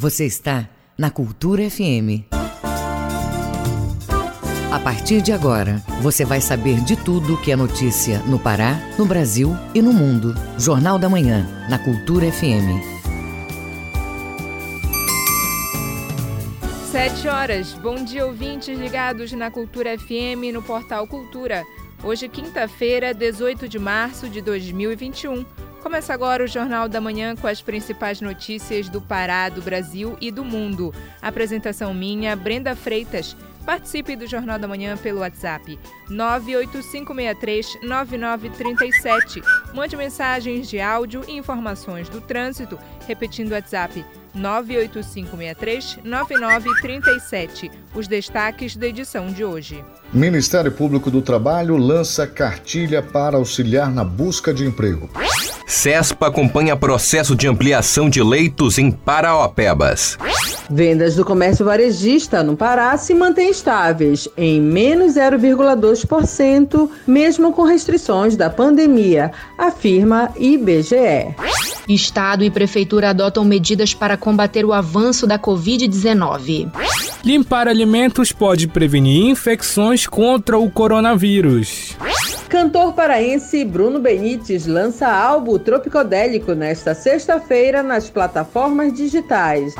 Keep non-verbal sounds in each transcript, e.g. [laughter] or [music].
Você está na Cultura FM. A partir de agora, você vai saber de tudo que é notícia no Pará, no Brasil e no mundo. Jornal da Manhã, na Cultura FM. Sete horas. Bom dia, ouvintes ligados na Cultura FM no Portal Cultura. Hoje, quinta-feira, 18 de março de 2021. Começa agora o Jornal da Manhã com as principais notícias do Pará, do Brasil e do mundo. Apresentação minha, Brenda Freitas. Participe do Jornal da Manhã pelo WhatsApp 985639937. Mande mensagens de áudio e informações do trânsito, repetindo o WhatsApp 985639937. Os destaques da edição de hoje. Ministério Público do Trabalho lança cartilha para auxiliar na busca de emprego. CESPA acompanha processo de ampliação de leitos em Paraopebas. Vendas do comércio varejista no Pará se mantêm estáveis em menos 0,2%, mesmo com restrições da pandemia, afirma IBGE. Estado e prefeitura adotam medidas para combater o avanço da Covid-19. Limpar alimentos pode prevenir infecções contra o coronavírus. Cantor paraense Bruno Benites lança álbum tropicodélico nesta sexta-feira nas plataformas digitais.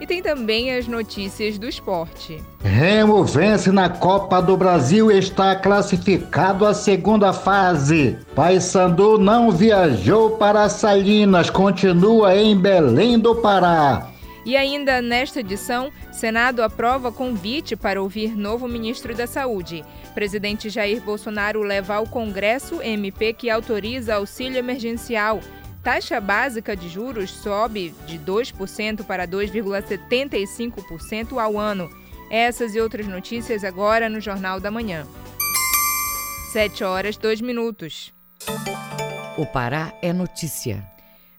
E tem também as notícias do esporte. Remo vence na Copa do Brasil e está classificado à segunda fase. Paysandu não viajou para Salinas, continua em Belém do Pará. E ainda nesta edição, Senado aprova convite para ouvir novo ministro da Saúde. Presidente Jair Bolsonaro leva ao Congresso MP que autoriza auxílio emergencial. Taxa básica de juros sobe de 2% para 2,75% ao ano. Essas e outras notícias agora no Jornal da Manhã. 7 horas 2 minutos. O Pará é notícia.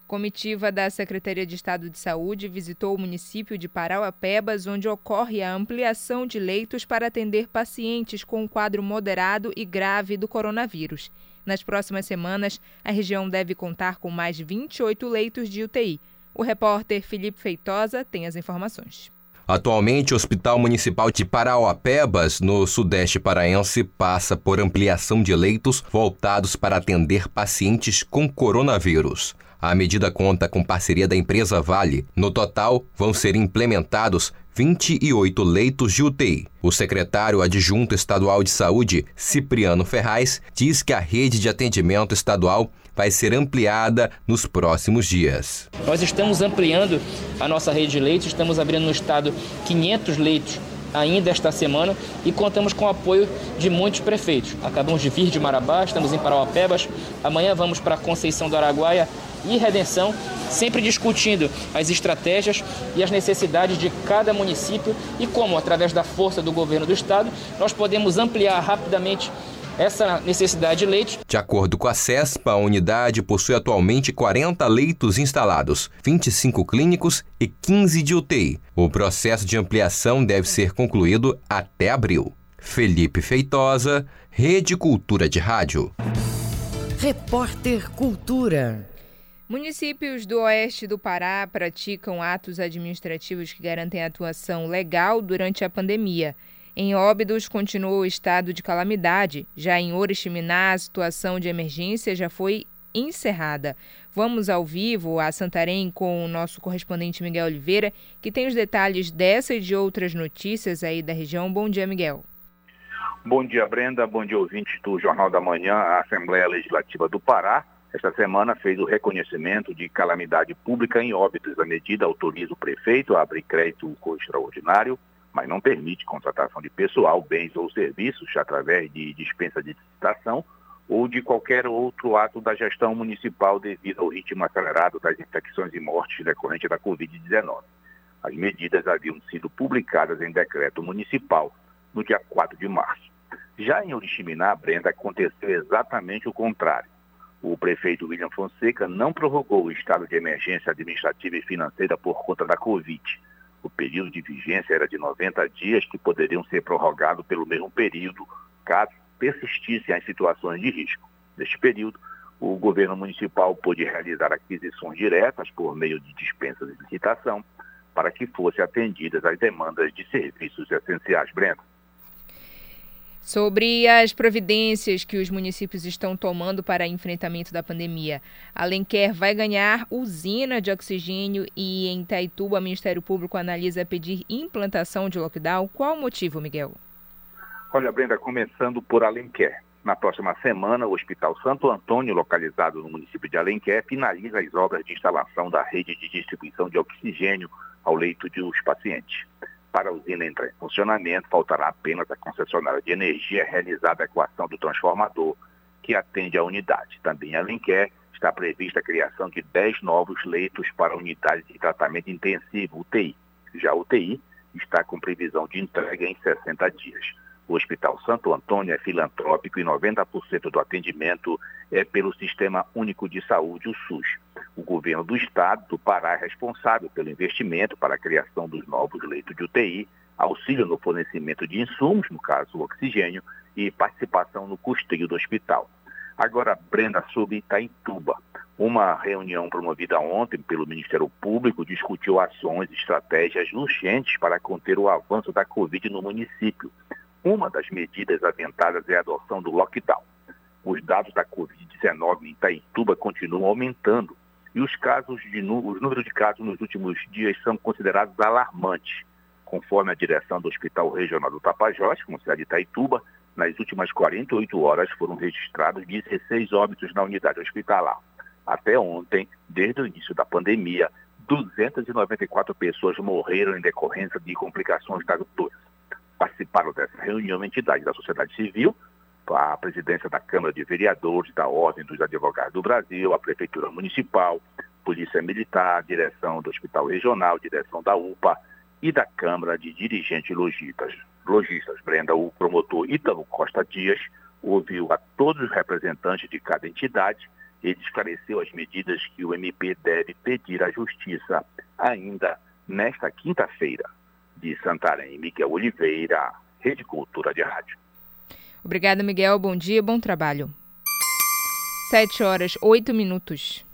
Comitiva da Secretaria de Estado de Saúde visitou o município de Parauapebas, onde ocorre a ampliação de leitos para atender pacientes com um quadro moderado e grave do coronavírus. Nas próximas semanas, a região deve contar com mais 28 leitos de UTI. O repórter Felipe Feitosa tem as informações. Atualmente, o Hospital Municipal de Parauapebas, no Sudeste Paraense, passa por ampliação de leitos voltados para atender pacientes com coronavírus. A medida conta com parceria da empresa Vale. No total, vão ser implementados 28 leitos de UTI. O secretário adjunto estadual de saúde, Cipriano Ferraz, diz que a rede de atendimento estadual vai ser ampliada nos próximos dias. Nós estamos ampliando a nossa rede de leitos, estamos abrindo no estado 500 leitos ainda esta semana e contamos com o apoio de muitos prefeitos. Acabamos de vir de Marabá, estamos em Parauapebas, amanhã vamos para Conceição do Araguaia e Redenção, sempre discutindo as estratégias e as necessidades de cada município e como, através da força do governo do estado, nós podemos ampliar rapidamente essa necessidade de leitos. De acordo com a CESPA, a unidade possui atualmente 40 leitos instalados, 25 clínicos e 15 de UTI. O processo de ampliação deve ser concluído até abril. Felipe Feitosa, Rede Cultura de Rádio. Repórter Cultura. Municípios do oeste do Pará praticam atos administrativos que garantem atuação legal durante a pandemia. Em Óbidos, continua o estado de calamidade. Já em Oriximiná, a situação de emergência já foi encerrada. Vamos ao vivo a Santarém com o nosso correspondente Miguel Oliveira, que tem os detalhes dessa e de outras notícias aí da região. Bom dia, Miguel. Bom dia, Brenda. Bom dia, ouvintes do Jornal da Manhã. A Assembleia Legislativa do Pará esta semana fez o reconhecimento de calamidade pública em óbitos. A medida autoriza o prefeito a abrir crédito extraordinário, mas não permite contratação de pessoal, bens ou serviços através de dispensa de licitação ou de qualquer outro ato da gestão municipal devido ao ritmo acelerado das infecções e mortes decorrentes da Covid-19. As medidas haviam sido publicadas em decreto municipal no dia 4 de março. Já em Oriximiná, Brenda, aconteceu exatamente o contrário o prefeito William Fonseca não prorrogou o estado de emergência administrativa e financeira por conta da Covid. O período de vigência era de 90 dias, que poderiam ser prorrogados pelo mesmo período, caso persistissem as situações de risco. Neste período, o governo municipal pôde realizar aquisições diretas por meio de dispensas de licitação para que fossem atendidas as demandas de serviços essenciais. Brenda. Sobre as providências que os municípios estão tomando para enfrentamento da pandemia. Alenquer vai ganhar usina de oxigênio e em Itaituba o Ministério Público analisa pedir implantação de lockdown. Qual o motivo, Miguel? Olha, Brenda, começando por Alenquer. Na próxima semana, o Hospital Santo Antônio, localizado no município de Alenquer, finaliza as obras de instalação da rede de distribuição de oxigênio ao leito dos pacientes. Para a usina entrar em funcionamento, faltará apenas a concessionária de energia realizar a adequação do transformador que atende à unidade. Também em Alenquer está prevista a criação de 10 novos leitos para unidades de tratamento intensivo, UTI. Já a UTI está com previsão de entrega em 60 dias. O Hospital Santo Antônio é filantrópico e 90% do atendimento é pelo Sistema Único de Saúde, o SUS. O governo do estado do Pará é responsável pelo investimento para a criação dos novos leitos de UTI, auxílio no fornecimento de insumos, no caso o oxigênio, e participação no custeio do hospital. Agora, Brenda, sobre Itaituba. Uma reunião promovida ontem pelo Ministério Público discutiu ações e estratégias urgentes para conter o avanço da Covid no município. Uma das medidas aventadas é a adoção do lockdown. Os dados da Covid-19 em Itaituba continuam aumentando e os, casos de, os números de casos nos últimos dias são considerados alarmantes. Conforme a direção do Hospital Regional do Tapajós, com sede de Itaituba, nas últimas 48 horas foram registrados 16 óbitos na unidade hospitalar. Até ontem, desde o início da pandemia, 294 pessoas morreram em decorrência de complicações da doença. Participaram dessa reunião entidades da sociedade civil, a presidência da Câmara de Vereadores, da Ordem dos Advogados do Brasil, a Prefeitura Municipal, Polícia Militar, direção do Hospital Regional, direção da UPA e da Câmara de Dirigentes Logistas. Logistas, Brenda, o promotor Ítalo Costa Dias ouviu a todos os representantes de cada entidade e esclareceu as medidas que o MP deve pedir à Justiça ainda nesta quinta-feira de Santarém. Miguel Oliveira, Rede Cultura de Rádio. Obrigada, Miguel. Bom dia, bom trabalho. Sete horas, oito minutos.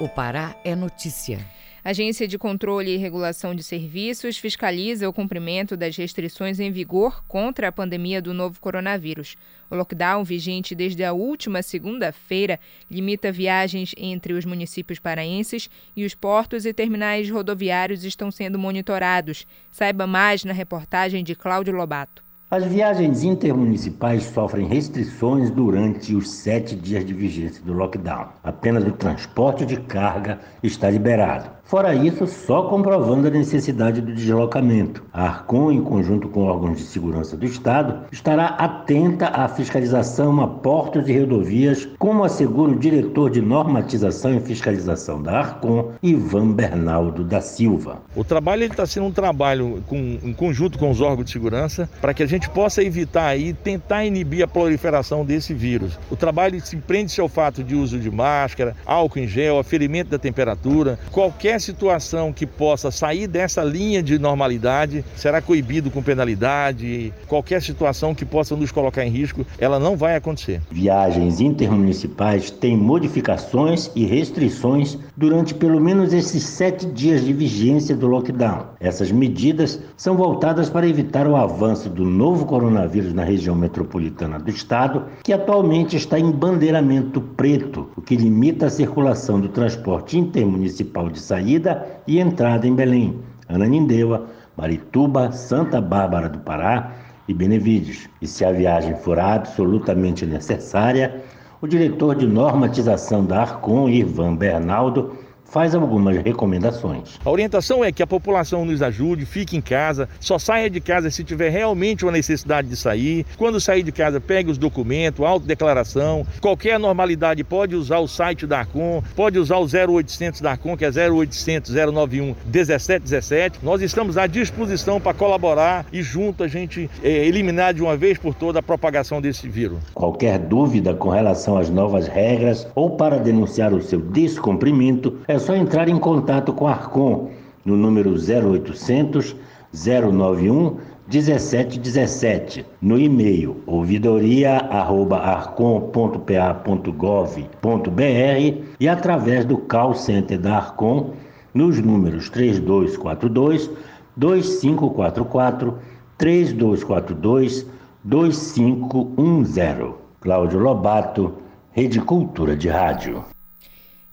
O Pará é notícia. A Agência de Controle e Regulação de Serviços fiscaliza o cumprimento das restrições em vigor contra a pandemia do novo coronavírus. O lockdown, vigente desde a última segunda-feira, limita viagens entre os municípios paraenses e os portos e terminais rodoviários estão sendo monitorados. Saiba mais na reportagem de Cláudio Lobato. As viagens intermunicipais sofrem restrições durante os sete dias de vigência do lockdown. Apenas o transporte de carga está liberado. Fora isso, só comprovando a necessidade do deslocamento. A Arcon, em conjunto com órgãos de segurança do Estado, estará atenta à fiscalização a portos e rodovias, como assegura o diretor de normatização e fiscalização da Arcon, Ivan Bernaldo da Silva. O trabalho está sendo um trabalho com, em conjunto com os órgãos de segurança para que a gente possa evitar e tentar inibir a proliferação desse vírus. O trabalho se prende-se ao fato de uso de máscara, álcool em gel, aferimento da temperatura, qualquer qualquer situação que possa sair dessa linha de normalidade será coibido com penalidade. Qualquer situação que possa nos colocar em risco, ela não vai acontecer. Viagens intermunicipais têm modificações e restrições durante pelo menos esses sete dias de vigência do lockdown. Essas medidas são voltadas para evitar o avanço do novo coronavírus na região metropolitana do estado, que atualmente está em bandeiramento preto, o que limita a circulação do transporte intermunicipal de saída saída e entrada em Belém, Ananindeua, Marituba, Santa Bárbara do Pará e Benevides. E se a viagem for absolutamente necessária, o diretor de normatização da Arcon, Ivan Bernaldo, faz algumas recomendações. A orientação é que a população nos ajude, fique em casa, só saia de casa se tiver realmente uma necessidade de sair. Quando sair de casa, pegue os documentos, autodeclaração. Qualquer normalidade pode usar o site da Arcon, pode usar o 0800 da Arcon, que é 0800 091 1717. Nós estamos à disposição para colaborar e junto a gente é, eliminar de uma vez por toda a propagação desse vírus. Qualquer dúvida com relação às novas regras ou para denunciar o seu descumprimento, é é só entrar em contato com a Arcon no número 0800 091 1717 no e-mail ouvidoria@arcom.pa.gov.br e através do call center da Arcom nos números 3242 2544 3242 2510. Cláudio Lobato, Rede Cultura de Rádio.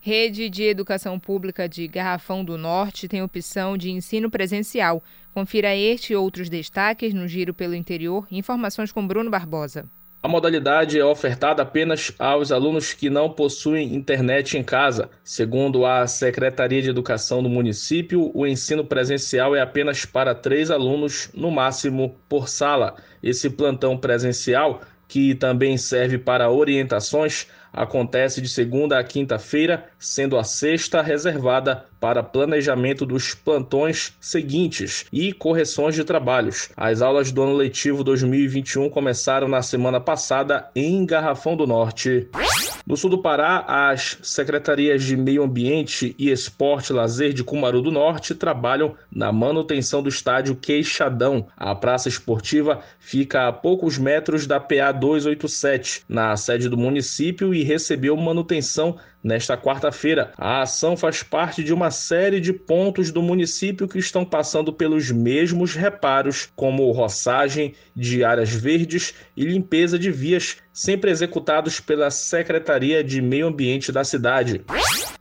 Rede de Educação Pública de Garrafão do Norte tem opção de ensino presencial. Confira este e outros destaques no Giro pelo Interior. Informações com Bruno Barbosa. A modalidade é ofertada apenas aos alunos que não possuem internet em casa. Segundo a Secretaria de Educação do município, o ensino presencial é apenas para três alunos, no máximo, por sala. Esse plantão presencial, que também serve para orientações, acontece de segunda a quinta-feira, sendo a sexta reservada para planejamento dos plantões seguintes e correções de trabalhos. As aulas do ano letivo 2021 começaram na semana passada em Garrafão do Norte. No sul do Pará, as secretarias de Meio Ambiente e Esporte Lazer de Cumaru do Norte trabalham na manutenção do estádio Queixadão. A praça esportiva fica a poucos metros da PA 287, na sede do município, e recebeu manutenção nesta quarta-feira. A ação faz parte de uma série de pontos do município que estão passando pelos mesmos reparos, como roçagem de áreas verdes e limpeza de vias, sempre executados pela Secretaria de Meio Ambiente da cidade.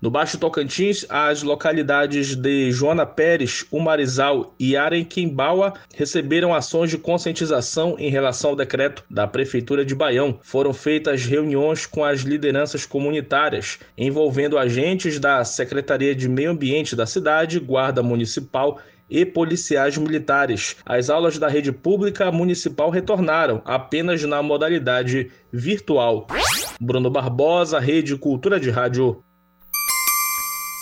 No Baixo Tocantins, as localidades de Joana Pérez, Umarizal e Arenquimbaua receberam ações de conscientização em relação ao decreto da Prefeitura de Baião. Foram feitas reuniões com as lideranças comunitárias, envolvendo agentes da Secretaria de Meio Ambiente da cidade, Guarda Municipal e policiais militares. As aulas da rede pública municipal retornaram apenas na modalidade virtual. Bruno Barbosa, Rede Cultura de Rádio.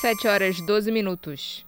7 horas 12 minutos.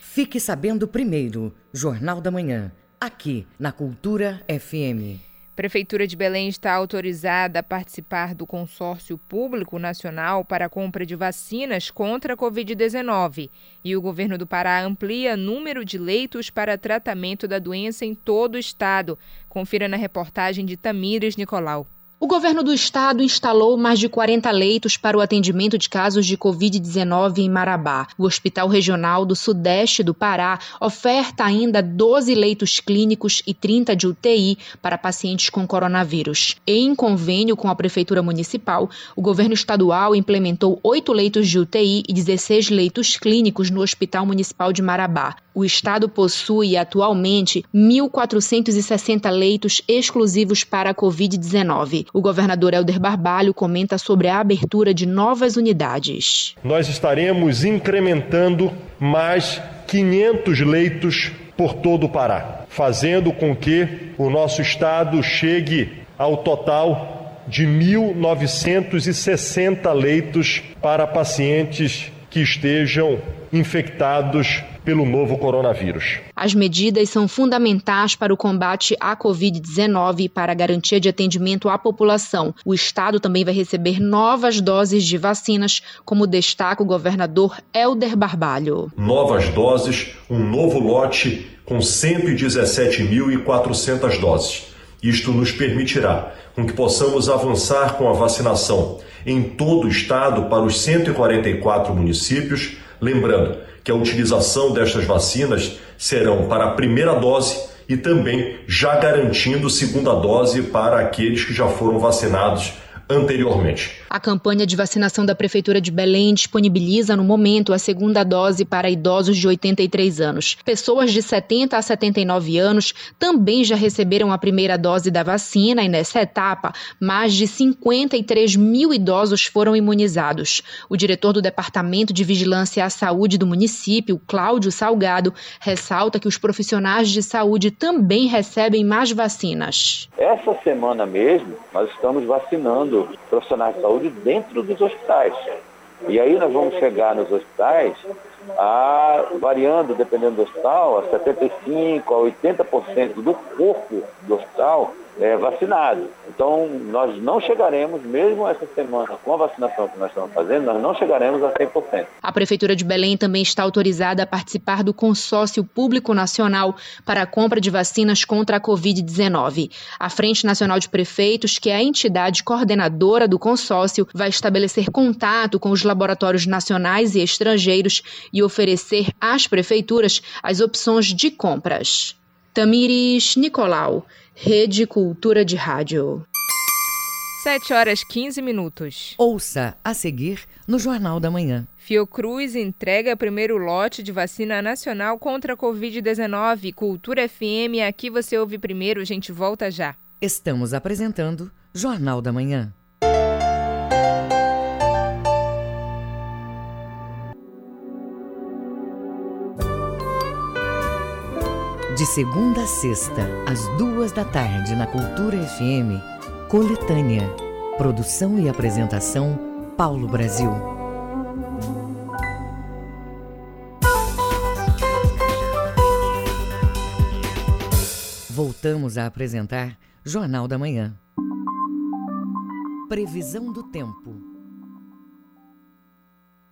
Fique sabendo primeiro, Jornal da Manhã, aqui na Cultura FM. Prefeitura de Belém está autorizada a participar do consórcio público nacional para a compra de vacinas contra a Covid-19 e o governo do Pará amplia número de leitos para tratamento da doença em todo o estado. Confira na reportagem de Tamires Nicolau. O governo do estado instalou mais de 40 leitos para o atendimento de casos de Covid-19 em Marabá. O Hospital Regional do Sudeste do Pará oferta ainda 12 leitos clínicos e 30 de UTI para pacientes com coronavírus. Em convênio com a Prefeitura Municipal, o governo estadual implementou 8 leitos de UTI e 16 leitos clínicos no Hospital Municipal de Marabá. O estado possui atualmente 1.460 leitos exclusivos para a Covid-19. O governador Helder Barbalho comenta sobre a abertura de novas unidades. Nós estaremos incrementando mais 500 leitos por todo o Pará, fazendo com que o nosso estado chegue ao total de 1.960 leitos para pacientes que estejam infectados pelo novo coronavírus. As medidas são fundamentais para o combate à Covid-19 e para a garantia de atendimento à população. O Estado também vai receber novas doses de vacinas, como destaca o governador Helder Barbalho. Novas doses, um novo lote com 117.400 doses. Isto nos permitirá com que possamos avançar com a vacinação em todo o estado para os 144 municípios, lembrando que a utilização destas vacinas serão para a primeira dose e também já garantindo segunda dose para aqueles que já foram vacinados anteriormente. A campanha de vacinação da Prefeitura de Belém disponibiliza no momento a segunda dose para idosos de 83 anos. Pessoas de 70 a 79 anos também já receberam a primeira dose da vacina e nessa etapa, mais de 53 mil idosos foram imunizados. O diretor do Departamento de Vigilância à Saúde do município, Cláudio Salgado, ressalta que os profissionais de saúde também recebem mais vacinas. Essa semana mesmo, nós estamos vacinando profissionais de saúde dentro dos hospitais. E aí nós vamos chegar nos hospitais a, variando, dependendo do hospital, a 75% a 80% do corpo do hospital é, vacinados. Então, nós não chegaremos, mesmo essa semana, com a vacinação que nós estamos fazendo, nós não chegaremos a 100%. A Prefeitura de Belém também está autorizada a participar do Consórcio Público Nacional para a compra de vacinas contra a Covid-19. A Frente Nacional de Prefeitos, que é a entidade coordenadora do consórcio, vai estabelecer contato com os laboratórios nacionais e estrangeiros e oferecer às prefeituras as opções de compras. Tamires Nicolau, Rede Cultura de Rádio. 7 horas 15 minutos. Ouça a seguir no Jornal da Manhã. Fiocruz entrega primeiro lote de vacina nacional contra a Covid-19. Cultura FM, aqui você ouve primeiro, a gente volta já. Estamos apresentando Jornal da Manhã. De segunda a sexta, às duas da tarde, na Cultura FM, Coletânea. Produção e apresentação, Paulo Brasil. Voltamos a apresentar Jornal da Manhã. Previsão do tempo.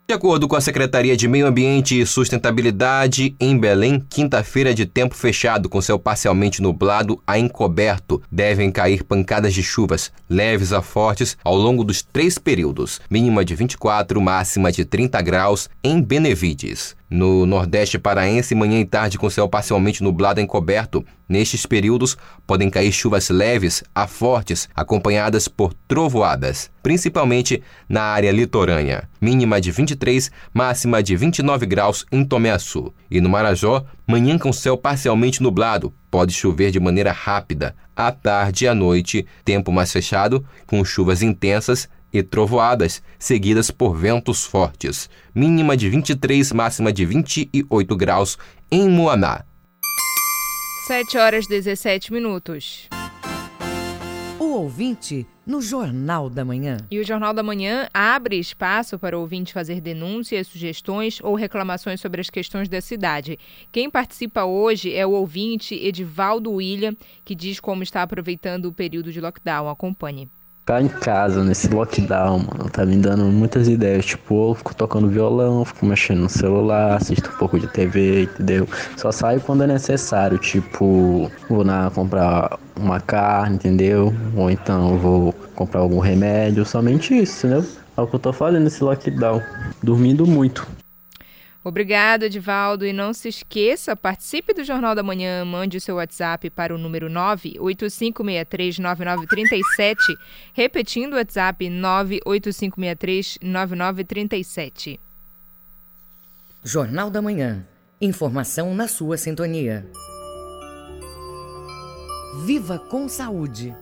De acordo com a Secretaria de Meio Ambiente e Sustentabilidade, em Belém, quinta-feira de tempo fechado, com céu parcialmente nublado a encoberto. Devem cair pancadas de chuvas, leves a fortes, ao longo dos três períodos. Mínima de 24, máxima de 30 graus em Benevides. No Nordeste paraense, manhã e tarde com céu parcialmente nublado encoberto. Nestes períodos, podem cair chuvas leves a fortes, acompanhadas por trovoadas, principalmente na área litorânea. Mínima de 23, máxima de 29 graus em Tomé-Açu. E no Marajó, manhã com céu parcialmente nublado, pode chover de maneira rápida. À tarde e à noite, tempo mais fechado, com chuvas intensas e trovoadas, seguidas por ventos fortes. Mínima de 23, máxima de 28 graus em Moaná. 7 horas 17 minutos. O ouvinte no Jornal da Manhã. E o Jornal da Manhã abre espaço para o ouvinte fazer denúncias, sugestões ou reclamações sobre as questões da cidade. Quem participa hoje é o ouvinte Edivaldo William, que diz como está aproveitando o período de lockdown. Acompanhe ficar em casa nesse lockdown, mano, tá me dando muitas ideias. Tipo, eu fico tocando violão, fico mexendo no celular, assisto um pouco de TV, entendeu? Só saio quando é necessário, tipo, vou na comprar uma carne, entendeu? Ou então vou comprar algum remédio, somente isso, entendeu? É o que eu tô fazendo nesse lockdown, dormindo muito. Obrigado, Edivaldo. E não se esqueça, participe do Jornal da Manhã, mande o seu WhatsApp para o número 985639937, repetindo o WhatsApp 985639937. Jornal da Manhã. Informação na sua sintonia. Viva com saúde.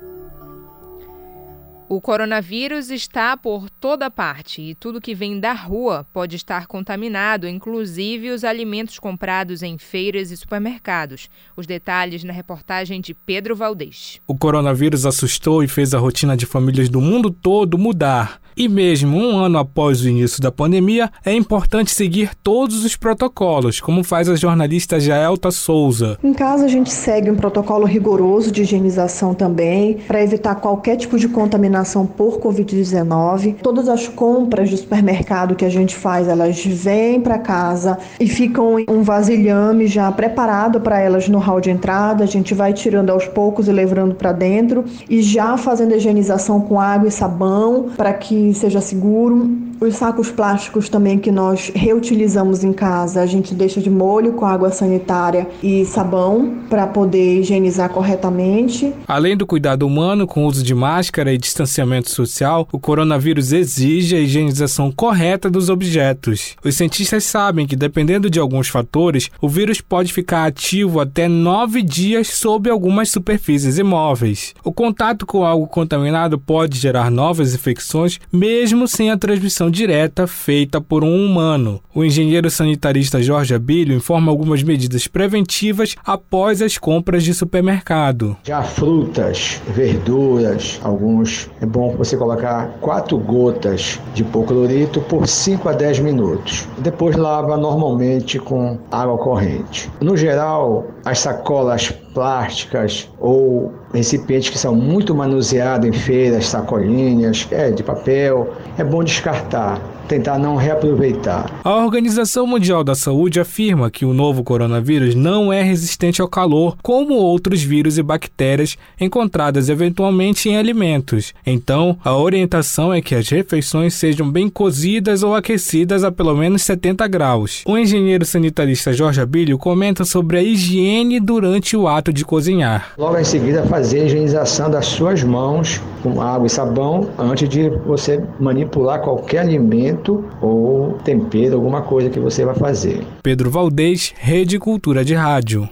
O coronavírus está por toda parte e tudo que vem da rua pode estar contaminado, inclusive os alimentos comprados em feiras e supermercados. Os detalhes na reportagem de Pedro Valdez. O coronavírus assustou e fez a rotina de famílias do mundo todo mudar. E mesmo um ano após o início da pandemia, é importante seguir todos os protocolos, como faz a jornalista Jaelta Souza. Em casa, a gente segue um protocolo rigoroso de higienização também, para evitar qualquer tipo de contaminação por Covid-19. Todas as compras de supermercado que a gente faz, elas vêm para casa e ficam em um vasilhame já preparado para elas no hall de entrada. A gente vai tirando aos poucos e levando para dentro e já fazendo a higienização com água e sabão para que seja seguro. Os sacos plásticos também que nós reutilizamos em casa, a gente deixa de molho com água sanitária e sabão para poder higienizar corretamente. Além do cuidado humano com o uso de máscara e distanciamento social, o coronavírus exige a higienização correta dos objetos. Os cientistas sabem que, dependendo de alguns fatores, o vírus pode ficar ativo até nove dias sob algumas superfícies imóveis. O contato com algo contaminado pode gerar novas infecções, mesmo sem a transmissão direta feita por um humano. O engenheiro sanitarista Jorge Abílio informa algumas medidas preventivas após as compras de supermercado. Já frutas, verduras, alguns é bom você colocar quatro gotas de hipoclorito por 5 a 10 minutos. Depois lava normalmente com água corrente. No geral, as sacolas plásticas ou recipientes que são muito manuseados em feiras, sacolinhas, é, de papel. É bom descartar tentar não reaproveitar. A Organização Mundial da Saúde afirma que o novo coronavírus não é resistente ao calor, como outros vírus e bactérias encontradas eventualmente em alimentos. Então, a orientação é que as refeições sejam bem cozidas ou aquecidas a pelo menos 70 graus. O engenheiro sanitarista Jorge Abílio comenta sobre a higiene durante o ato de cozinhar. Logo em seguida, fazer a higienização das suas mãos com água e sabão antes de você manipular qualquer alimento alimento ou tempero, alguma coisa que você vai fazer. Pedro Valdez, Rede Cultura de Rádio.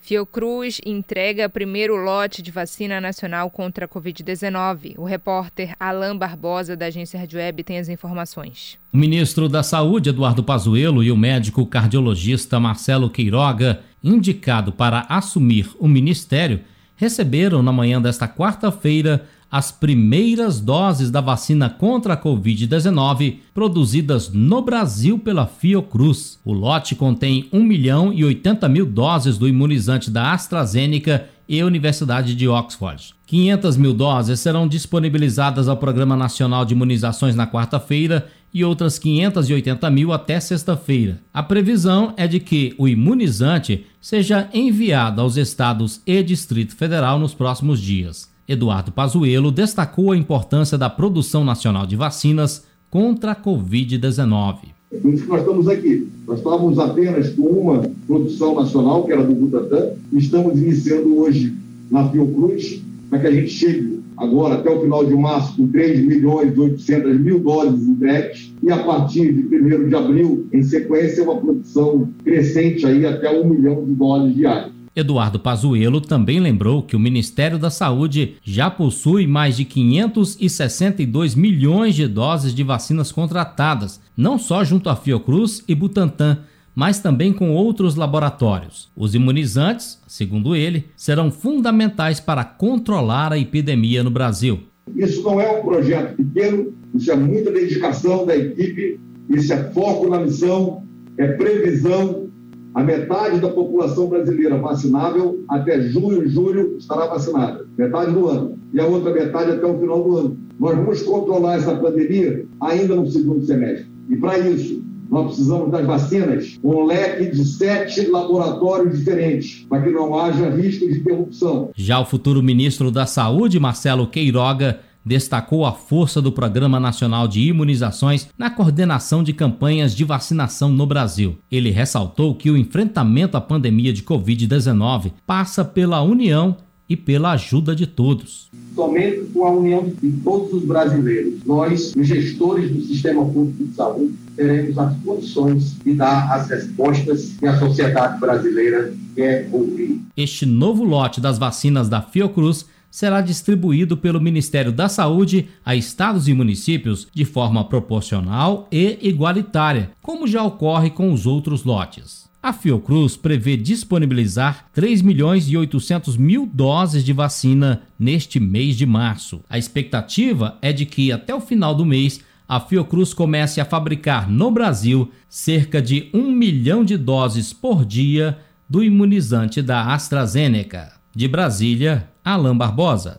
Fiocruz entrega primeiro lote de vacina nacional contra a Covid-19. O repórter Alain Barbosa, da agência Rádio Web, tem as informações. O ministro da Saúde, Eduardo Pazuello, e o médico cardiologista Marcelo Queiroga, indicado para assumir o ministério, receberam na manhã desta quarta-feira as primeiras doses da vacina contra a Covid-19 produzidas no Brasil pela Fiocruz. O lote contém 1 milhão e 80 mil doses do imunizante da AstraZeneca e Universidade de Oxford. 500 mil doses serão disponibilizadas ao Programa Nacional de Imunizações na quarta-feira e outras 580 mil até sexta-feira. A previsão é de que o imunizante seja enviado aos estados e Distrito Federal nos próximos dias. Eduardo Pazuello destacou a importância da produção nacional de vacinas contra a Covid-19. Por isso que nós estamos aqui. Nós estávamos apenas com uma produção nacional, que era do Butantan, e estamos iniciando hoje na Fiocruz, para que a gente chegue agora até o final de março com 3 milhões e 800 mil doses entregues e a partir de 1 de abril, em sequência, uma produção crescente aí até 1 milhão de doses diárias. Eduardo Pazuello também lembrou que o Ministério da Saúde já possui mais de 562 milhões de doses de vacinas contratadas, não só junto à Fiocruz e Butantan, mas também com outros laboratórios. Os imunizantes, segundo ele, serão fundamentais para controlar a epidemia no Brasil. Isso não é um projeto pequeno, isso é muita dedicação da equipe, isso é foco na missão, é previsão, a metade da população brasileira vacinável até junho, julho estará vacinada, metade do ano, e a outra metade até o final do ano. Nós vamos controlar essa pandemia ainda no segundo semestre. E para isso, nós precisamos das vacinas, um leque de sete laboratórios diferentes, para que não haja risco de interrupção. Já o futuro ministro da Saúde, Marcelo Queiroga, destacou a força do Programa Nacional de Imunizações na coordenação de campanhas de vacinação no Brasil. Ele ressaltou que o enfrentamento à pandemia de Covid-19 passa pela união e pela ajuda de todos. Somente com a união de todos os brasileiros, nós, os gestores do sistema público de saúde, teremos as condições de dar as respostas que a sociedade brasileira quer ouvir. Este novo lote das vacinas da Fiocruz será distribuído pelo Ministério da Saúde a estados e municípios de forma proporcional e igualitária, como já ocorre com os outros lotes. A Fiocruz prevê disponibilizar 3 milhões e 800 mil doses de vacina neste mês de março. A expectativa é de que até o final do mês a Fiocruz comece a fabricar no Brasil cerca de 1 milhão de doses por dia do imunizante da AstraZeneca. De Brasília, Alain Barbosa.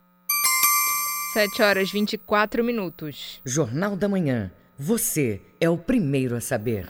7 horas 24 minutos. Jornal da Manhã. Você é o primeiro a saber.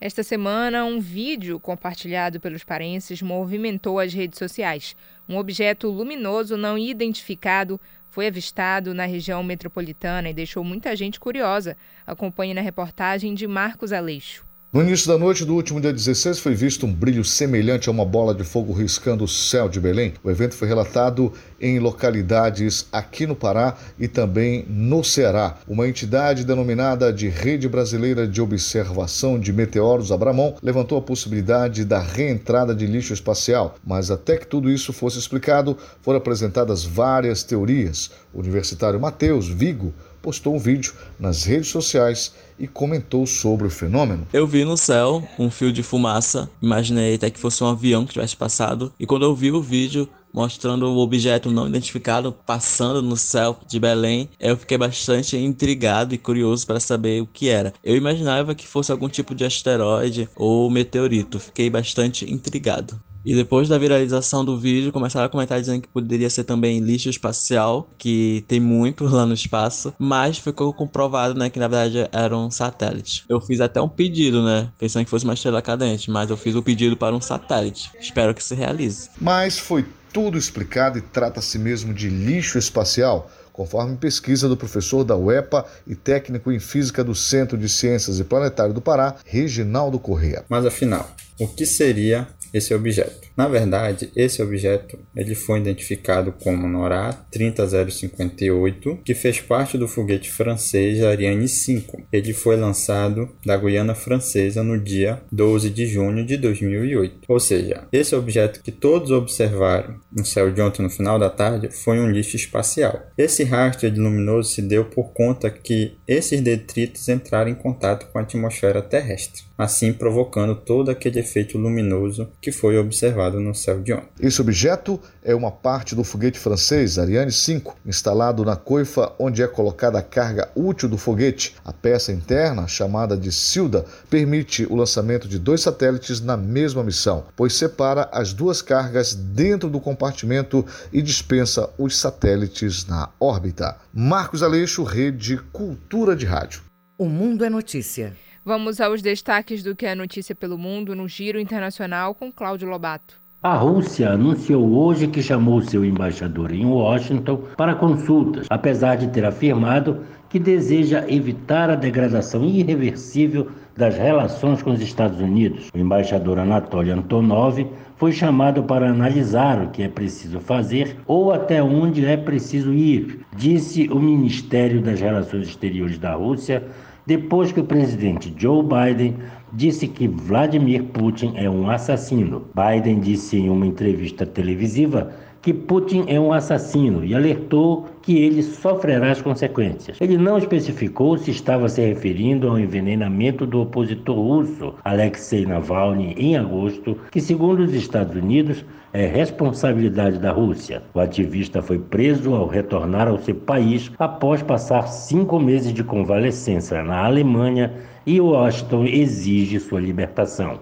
Esta semana, um vídeo compartilhado pelos parenses movimentou as redes sociais. Um objeto luminoso não identificado foi avistado na região metropolitana e deixou muita gente curiosa. Acompanhe na reportagem de Marcos Aleixo. No início da noite do último dia 16 foi visto um brilho semelhante a uma bola de fogo riscando o céu de Belém. O evento foi relatado em localidades aqui no Pará e também no Ceará. Uma entidade denominada de Rede Brasileira de Observação de Meteoros, Abramon, levantou a possibilidade da reentrada de lixo espacial, mas até que tudo isso fosse explicado, foram apresentadas várias teorias. O universitário Matheus Vigo postou um vídeo nas redes sociais e comentou sobre o fenômeno. Eu vi no céu um fio de fumaça, imaginei até que fosse um avião que tivesse passado, e quando eu vi o vídeo mostrando o objeto não identificado passando no céu de Belém, eu fiquei bastante intrigado e curioso para saber o que era. Eu imaginava que fosse algum tipo de asteroide ou meteorito, fiquei bastante intrigado. E depois da viralização do vídeo, começaram a comentar dizendo que poderia ser também lixo espacial, que tem muito [laughs] lá no espaço, mas ficou comprovado, né, que na verdade era um satélite. Eu fiz até um pedido, né, pensando que fosse uma estrela cadente, mas eu fiz o pedido para um satélite. Espero que se realize. Mas foi tudo explicado e trata-se mesmo de lixo espacial conforme pesquisa do professor da UEPA e técnico em física do Centro de Ciências e Planetário do Pará, Reginaldo Corrêa. Mas afinal, o que seria esse objeto. Na verdade, esse objeto ele foi identificado como NORA 30058, que fez parte do foguete francês Ariane 5. Ele foi lançado da Guiana Francesa no dia 12 de junho de 2008. Ou seja, esse objeto que todos observaram no céu de ontem no final da tarde foi um lixo espacial. Esse rastro luminoso se deu por conta que esses detritos entraram em contato com a atmosfera terrestre, assim provocando todo aquele efeito luminoso que foi observado no céu de ontem. Esse objeto é uma parte do foguete francês Ariane 5, instalado na coifa onde é colocada a carga útil do foguete. A peça interna, chamada de Silda, permite o lançamento de dois satélites na mesma missão, pois separa as duas cargas dentro do compartimento e dispensa os satélites na órbita. Marcos Aleixo, Rede Cultura de Rádio. O Mundo é Notícia. Vamos aos destaques do que é notícia pelo mundo no Giro Internacional com Cláudio Lobato. A Rússia anunciou hoje que chamou seu embaixador em Washington para consultas, apesar de ter afirmado que deseja evitar a degradação irreversível das relações com os Estados Unidos. O embaixador Anatoly Antonov foi chamado para analisar o que é preciso fazer ou até onde é preciso ir, disse o Ministério das Relações Exteriores da Rússia depois que o presidente Joe Biden disse que Vladimir Putin é um assassino. Biden disse em uma entrevista televisiva que Putin é um assassino e alertou que ele sofrerá as consequências. Ele não especificou se estava se referindo ao envenenamento do opositor russo Alexei Navalny em agosto, que, segundo os Estados Unidos, é responsabilidade da Rússia. O ativista foi preso ao retornar ao seu país após passar cinco meses de convalescença na Alemanha e Washington exige sua libertação.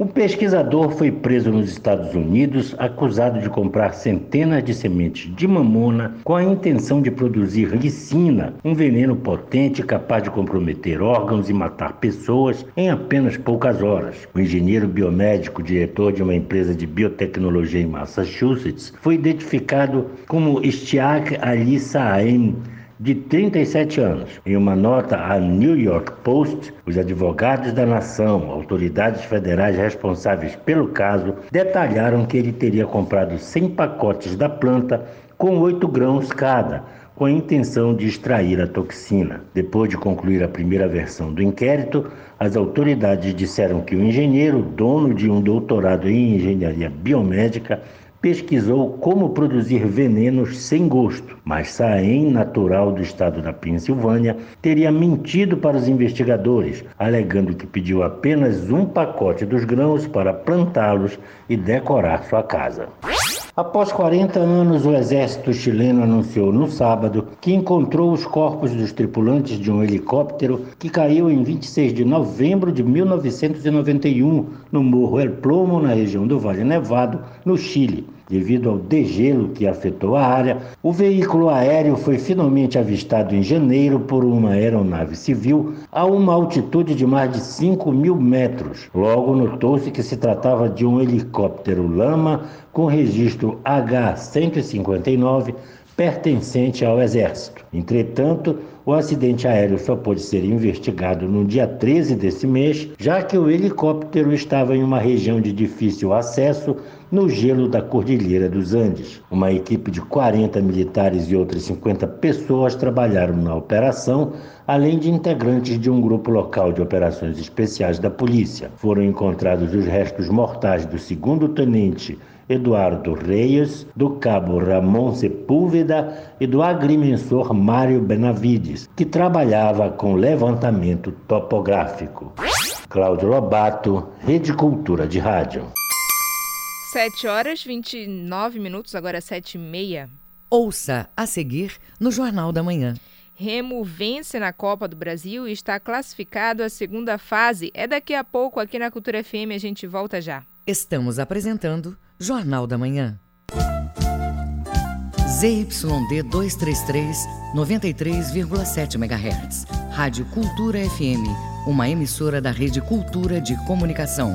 Um pesquisador foi preso nos Estados Unidos acusado de comprar centenas de sementes de mamona com a intenção de produzir licina, um veneno potente capaz de comprometer órgãos e matar pessoas em apenas poucas horas. O engenheiro biomédico, diretor de uma empresa de biotecnologia em Massachusetts, foi identificado como Stiak Ali Saem de 37 anos. Em uma nota à New York Post, os advogados da nação, autoridades federais responsáveis pelo caso, detalharam que ele teria comprado 100 pacotes da planta com 8 grãos cada, com a intenção de extrair a toxina. Depois de concluir a primeira versão do inquérito, as autoridades disseram que o engenheiro, dono de um doutorado em engenharia biomédica, pesquisou como produzir venenos sem gosto, mas Saem, natural do estado da Pensilvânia, teria mentido para os investigadores, alegando que pediu apenas um pacote dos grãos para plantá-los e decorar sua casa. Após 40 anos, o exército chileno anunciou no sábado que encontrou os corpos dos tripulantes de um helicóptero que caiu em 26 de novembro de 1991 no Morro El Plomo, na região do Vale Nevado, no Chile. Devido ao degelo que afetou a área, o veículo aéreo foi finalmente avistado em janeiro por uma aeronave civil a uma altitude de mais de 5 mil metros. Logo notou-se que se tratava de um helicóptero Lama com registro H-159 pertencente ao Exército. Entretanto, o acidente aéreo só pôde ser investigado no dia 13 desse mês, já que o helicóptero estava em uma região de difícil acesso no gelo da Cordilheira dos Andes. Uma equipe de 40 militares e outras 50 pessoas trabalharam na operação, além de integrantes de um grupo local de operações especiais da polícia. Foram encontrados os restos mortais do segundo tenente Eduardo Reis, do cabo Ramon Sepúlveda e do agrimensor Mário Benavides, que trabalhava com levantamento topográfico. Cláudio Lobato, Rede Cultura de Rádio. 7 horas 29 minutos, agora 7 e meia. Ouça a seguir no Jornal da Manhã. Remo vence na Copa do Brasil e está classificado à segunda fase. É daqui a pouco aqui na Cultura FM, a gente volta já. Estamos apresentando Jornal da Manhã. ZYD 233, 93,7 MHz. Rádio Cultura FM, uma emissora da Rede Cultura de Comunicação.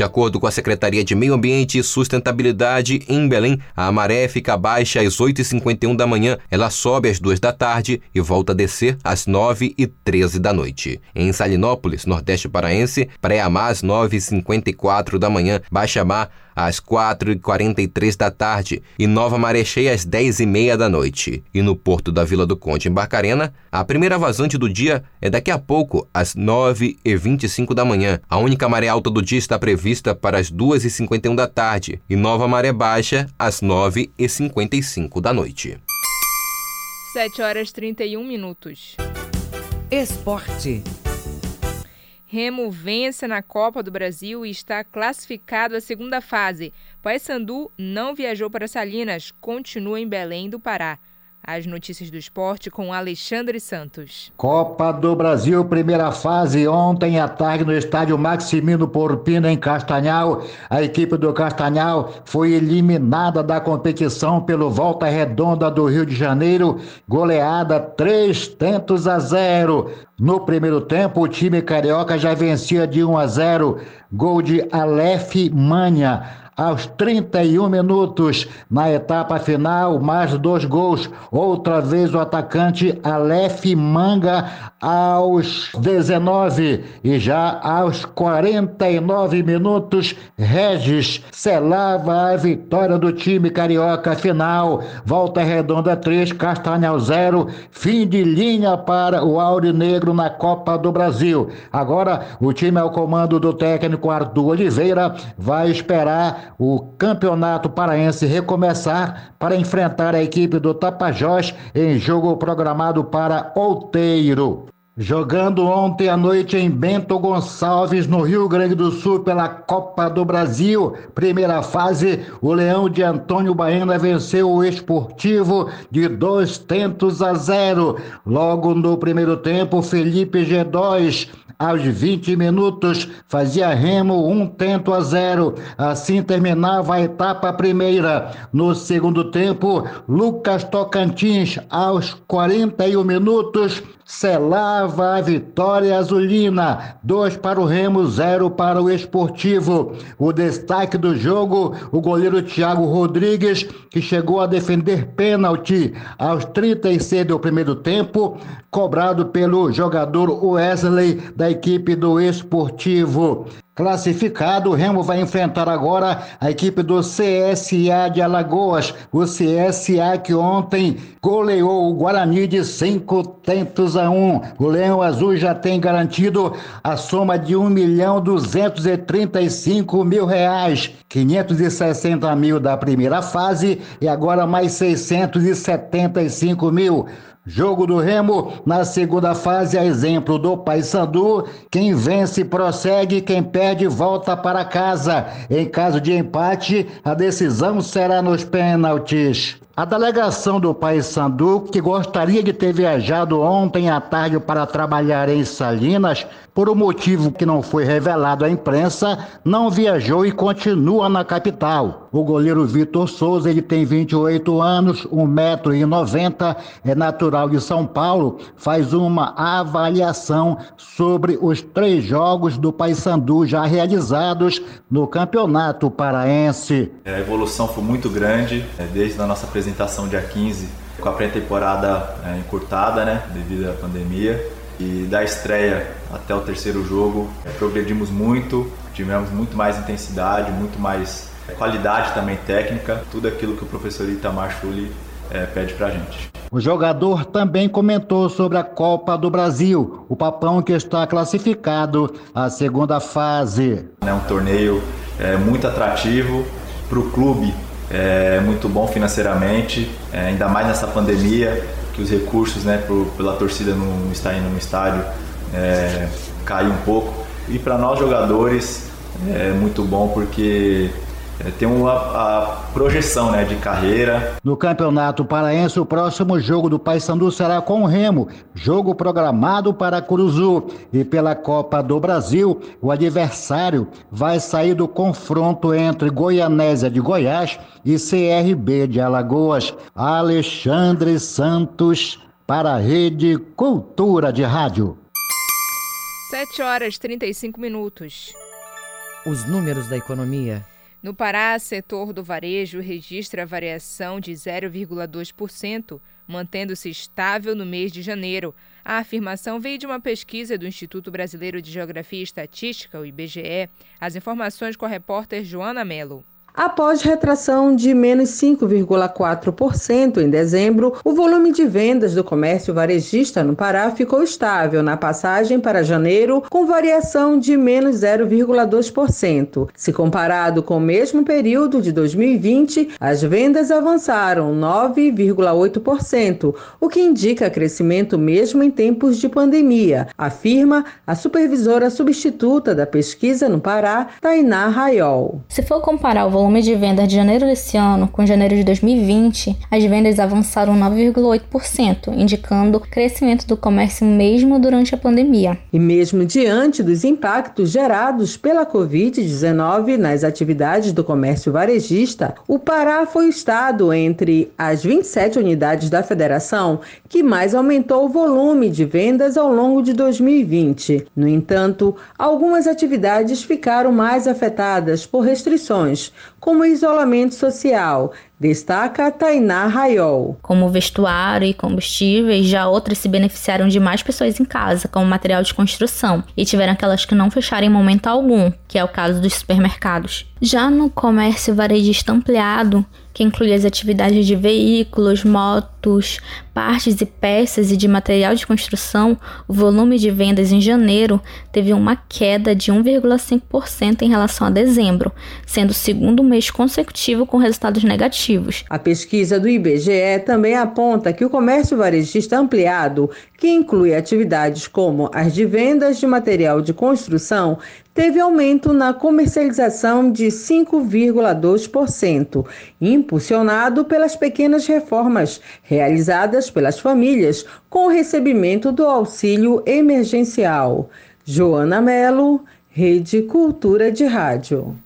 De acordo com a Secretaria de Meio Ambiente e Sustentabilidade, em Belém, a maré fica baixa às 8h51 da manhã, ela sobe às 2 da tarde e volta a descer às 9h13 da noite. Em Salinópolis, Nordeste Paraense, pré-amar às 9h54 da manhã, baixa mar às 4h43 da tarde e nova maré cheia às 10h30 da noite. E no porto da Vila do Conde, em Barcarena, a primeira vazante do dia é daqui a pouco, às 9h25 da manhã. A única maré alta do dia está prevista para as 2h51 da tarde e nova maré baixa às 9h55 da noite. 7 horas 31 minutos. Esporte. Remo vence na Copa do Brasil e está classificado à segunda fase. Paysandu não viajou para Salinas, continua em Belém do Pará. As notícias do esporte com Alexandre Santos. Copa do Brasil, primeira fase, ontem à tarde no estádio Maximino Porpina, em Castanhal. A equipe do Castanhal foi eliminada da competição pelo Volta Redonda do Rio de Janeiro, goleada três tentos a zero. No primeiro tempo, o time carioca já vencia de 1 a 0. Gol de Aleph Manha aos 31 minutos. Na etapa final, mais dois gols. Outra vez o atacante Aleph Manga aos 19 e já aos 49 minutos, Regis selava a vitória do time carioca final. Volta Redonda 3, Castanhal 0, fim de linha para o Aurinegro na Copa do Brasil. Agora, o time ao comando do técnico Arthur Oliveira vai esperar o Campeonato Paraense recomeçar para enfrentar a equipe do Tapajós em jogo programado para Outeiro. Jogando ontem à noite em Bento Gonçalves, no Rio Grande do Sul, pela Copa do Brasil, primeira fase, o Leão de Antônio Baena venceu o Esportivo de dois tentos a zero. Logo no primeiro tempo, Felipe G2 aos 20 minutos, fazia Remo um tento a zero. Assim terminava a etapa primeira. No segundo tempo, Lucas Tocantins, aos 41 minutos, selava a vitória azulina. Dois para o Remo, zero para o Esportivo. O destaque do jogo, o goleiro Thiago Rodrigues, que chegou a defender pênalti aos 36 do primeiro tempo, cobrado pelo jogador Wesley da equipe do Esportivo. Classificado, o Remo vai enfrentar agora a equipe do CSA de Alagoas. O CSA que ontem goleou o Guarani de cinco tentos a um. O Leão Azul já tem garantido a soma de um milhão duzentos e trinta e cinco mil reais. 560 mil da primeira fase e agora mais 675 mil. Jogo do Remo na segunda fase, a exemplo do Paysandu, quem vence prossegue, quem perde volta para casa. Em caso de empate, a decisão será nos pênaltis. A delegação do Paysandu, que gostaria de ter viajado ontem à tarde para trabalhar em Salinas, por um motivo que não foi revelado à imprensa, não viajou e continua na capital. O goleiro Vitor Souza, ele tem 28 anos, 1,90m, é natural de São Paulo, faz uma avaliação sobre os três jogos do Paysandu já realizados no Campeonato Paraense. A evolução foi muito grande, é, desde a nossa apresentação dia 15, com a pré-temporada é, encurtada, né, devido à pandemia e da estreia até o terceiro jogo, é, progredimos muito, tivemos muito mais intensidade, muito mais qualidade também técnica, tudo aquilo que o professor Itamar Schulli é, pede pra gente. O jogador também comentou sobre a Copa do Brasil, o Papão que está classificado à segunda fase. É um torneio é, muito atrativo, para o clube é muito bom financeiramente, é, ainda mais nessa pandemia, que os recursos né, pela torcida não estar indo no estádio é, caiu um pouco. E para nós jogadores é muito bom porque tem uma a projeção né, de carreira. No Campeonato Paraense, o próximo jogo do Paysandu será com o Remo, jogo programado para Curuzu. E pela Copa do Brasil, o adversário vai sair do confronto entre Goianésia de Goiás e CRB de Alagoas. Alexandre Santos para a Rede Cultura de Rádio. 7 horas 35 minutos. Os números da economia no Pará, setor do varejo registra variação de 0,2%, mantendo-se estável no mês de janeiro. A afirmação veio de uma pesquisa do Instituto Brasileiro de Geografia e Estatística, o IBGE. As informações com a repórter Joana Mello. Após retração de menos 5,4% em dezembro, o volume de vendas do comércio varejista no Pará ficou estável na passagem para janeiro, com variação de menos 0,2%. Se comparado com o mesmo período de 2020, as vendas avançaram 9,8%, o que indica crescimento mesmo em tempos de pandemia, afirma a supervisora substituta da pesquisa no Pará, Tainá Raiol. Se for comparar o volume de vendas de janeiro desse ano com janeiro de 2020, as vendas avançaram 9,8%, indicando crescimento do comércio mesmo durante a pandemia. E mesmo diante dos impactos gerados pela Covid-19 nas atividades do comércio varejista, o Pará foi o estado entre as 27 unidades da federação que mais aumentou o volume de vendas ao longo de 2020. No entanto, algumas atividades ficaram mais afetadas por restrições, como isolamento social, destaca Tainá Raiol. Como vestuário e combustíveis, já outras se beneficiaram de mais pessoas em casa, como material de construção, e tiveram aquelas que não fecharam em momento algum, que é o caso dos supermercados. Já no comércio varejista ampliado, que inclui as atividades de veículos, motos, partes e peças e de material de construção, o volume de vendas em janeiro teve uma queda de 1,5% em relação a dezembro, sendo o segundo mês consecutivo com resultados negativos. A pesquisa do IBGE também aponta que o comércio varejista ampliado, que inclui atividades como as de vendas de material de construção, teve aumento na comercialização de 5,2%, impulsionado pelas pequenas reformas realizadas pelas famílias com o recebimento do auxílio emergencial. Joana Melo, Rede Cultura de Rádio.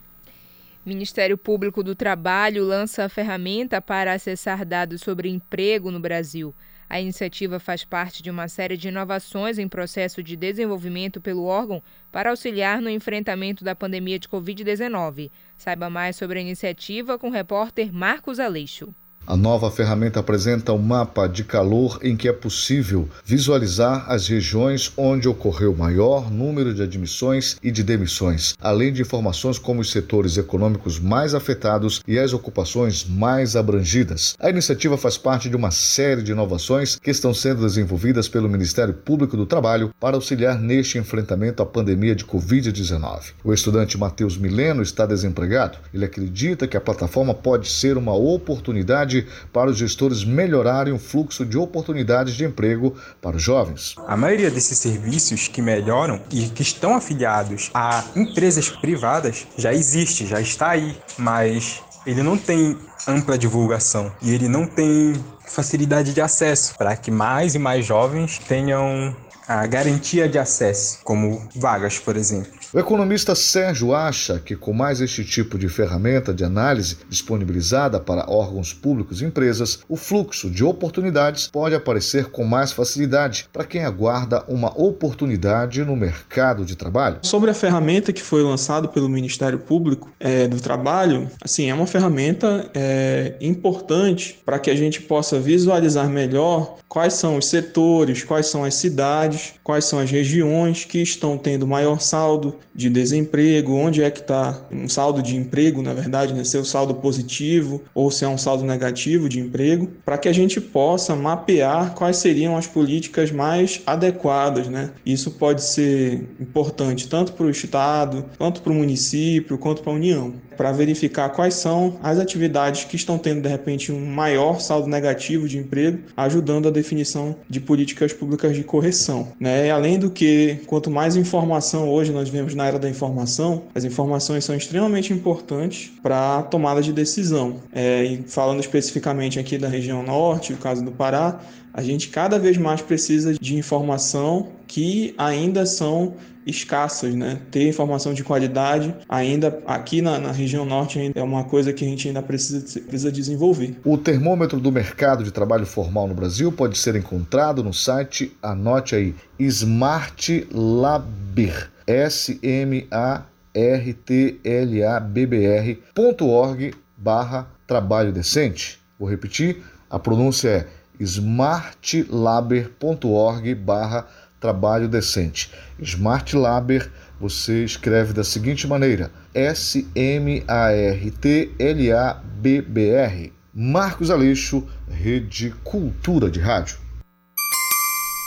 Ministério Público do Trabalho lança a ferramenta para acessar dados sobre emprego no Brasil. A iniciativa faz parte de uma série de inovações em processo de desenvolvimento pelo órgão para auxiliar no enfrentamento da pandemia de Covid-19. Saiba mais sobre a iniciativa com o repórter Marcos Aleixo. A nova ferramenta apresenta um mapa de calor em que é possível visualizar as regiões onde ocorreu maior número de admissões e de demissões, além de informações como os setores econômicos mais afetados e as ocupações mais abrangidas. A iniciativa faz parte de uma série de inovações que estão sendo desenvolvidas pelo Ministério Público do Trabalho para auxiliar neste enfrentamento à pandemia de Covid-19. O estudante Matheus Mileno está desempregado. Ele acredita que a plataforma pode ser uma oportunidade para os gestores melhorarem o fluxo de oportunidades de emprego para os jovens. A maioria desses serviços que melhoram e que estão afiliados a empresas privadas já existe, já está aí, mas ele não tem ampla divulgação e ele não tem facilidade de acesso para que mais e mais jovens tenham a garantia de acesso, como vagas, por exemplo. O economista Sérgio acha que, com mais este tipo de ferramenta de análise disponibilizada para órgãos públicos e empresas, o fluxo de oportunidades pode aparecer com mais facilidade para quem aguarda uma oportunidade no mercado de trabalho. Sobre a ferramenta que foi lançada pelo Ministério Público é, do Trabalho, assim, é uma ferramenta é, importante para que a gente possa visualizar melhor quais são os setores, quais são as cidades quais são as regiões que estão tendo maior saldo de desemprego, onde é que está um saldo de emprego, na verdade, né, se é o saldo positivo ou se é um saldo negativo de emprego, para que a gente possa mapear quais seriam as políticas mais adequadas. Né? Isso pode ser importante tanto para o Estado, quanto para o município, quanto para a União para verificar quais são as atividades que estão tendo de repente um maior saldo negativo de emprego, ajudando a definição de políticas públicas de correção. Né? E além do que, quanto mais informação hoje nós vemos na era da informação, as informações são extremamente importantes para a tomada de decisão. É, e falando especificamente aqui da região norte, o caso do Pará, a gente cada vez mais precisa de informação que ainda são escassas, né? Ter informação de qualidade ainda aqui na, na, região norte é uma coisa que a gente ainda precisa, precisa desenvolver. O termômetro do mercado de trabalho formal no Brasil pode ser encontrado no site, anote aí, Smart Labr, S-M-A-R-T-L-A-B-B-R.org barra trabalho decente. Vou repetir, a pronúncia é smartlaber.org barra trabalho decente. Smart Laber você escreve da seguinte maneira: S-M-A-R-T-L-A-B-B-R. Marcos Aleixo, Rede Cultura de Rádio.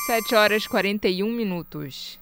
7 horas 41 minutos.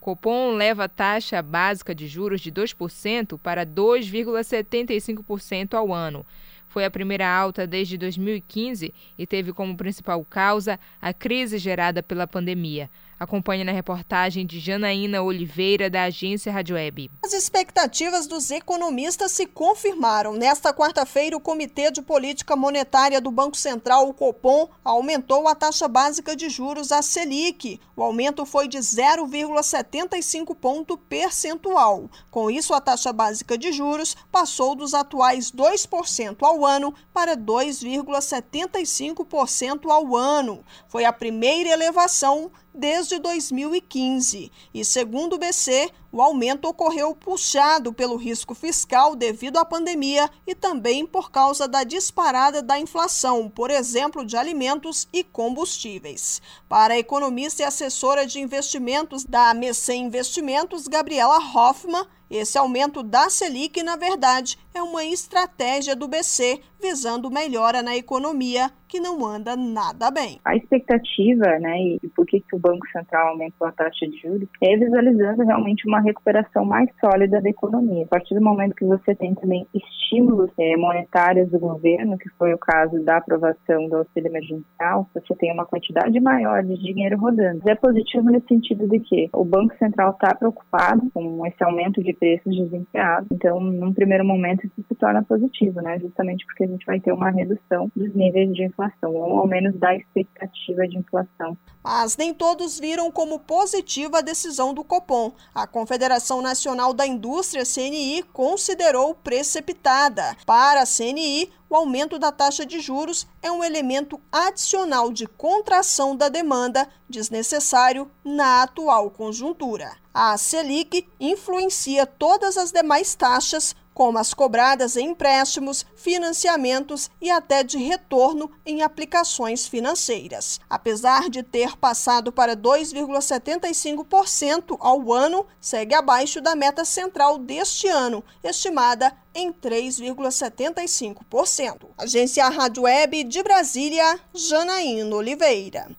Copom leva a taxa básica de juros de 2% para 2,75% ao ano. Foi a primeira alta desde 2015 e teve como principal causa a crise gerada pela pandemia. Acompanhe na reportagem de Janaína Oliveira, da agência Rádio Web. As expectativas dos economistas se confirmaram. Nesta quarta-feira, o Comitê de Política Monetária do Banco Central, o Copom, aumentou a taxa básica de juros, a Selic. O aumento foi de 0,75 ponto percentual. Com isso, a taxa básica de juros passou dos atuais 2% ao ano para 2,75% ao ano. Foi a primeira elevação desde 2015. E segundo o BC, o aumento ocorreu puxado pelo risco fiscal devido à pandemia e também por causa da disparada da inflação, por exemplo, de alimentos e combustíveis. Para a economista e assessora de investimentos da AMC Investimentos, Gabriela Hoffman, esse aumento da Selic, na verdade, é uma estratégia do BC visando melhora na economia que não anda nada bem. A expectativa, né, e por que, que o Banco Central aumentou a taxa de juros, é visualizando realmente uma recuperação mais sólida da economia. A partir do momento que você tem também estímulos é, monetários do governo, que foi o caso da aprovação do auxílio emergencial, você tem uma quantidade maior de dinheiro rodando. É positivo nesse sentido de que o Banco Central está preocupado com esse aumento de preços desenfreados, então, num primeiro momento, isso se torna positivo, né, justamente porque a gente vai ter uma redução dos níveis de inflação, ou ao menos da expectativa de inflação. Mas nem todos viram como positiva a decisão do Copom. A Confederação Nacional da Indústria, CNI, considerou precipitada. Para a CNI, o aumento da taxa de juros é um elemento adicional de contração da demanda desnecessário na atual conjuntura. A Selic influencia todas as demais taxas, como as cobradas em empréstimos, financiamentos e até de retorno em aplicações financeiras. Apesar de ter passado para 2,75% ao ano, segue abaixo da meta central deste ano, estimada em 3,75%. Agência Rádio Web de Brasília, Janaína Oliveira.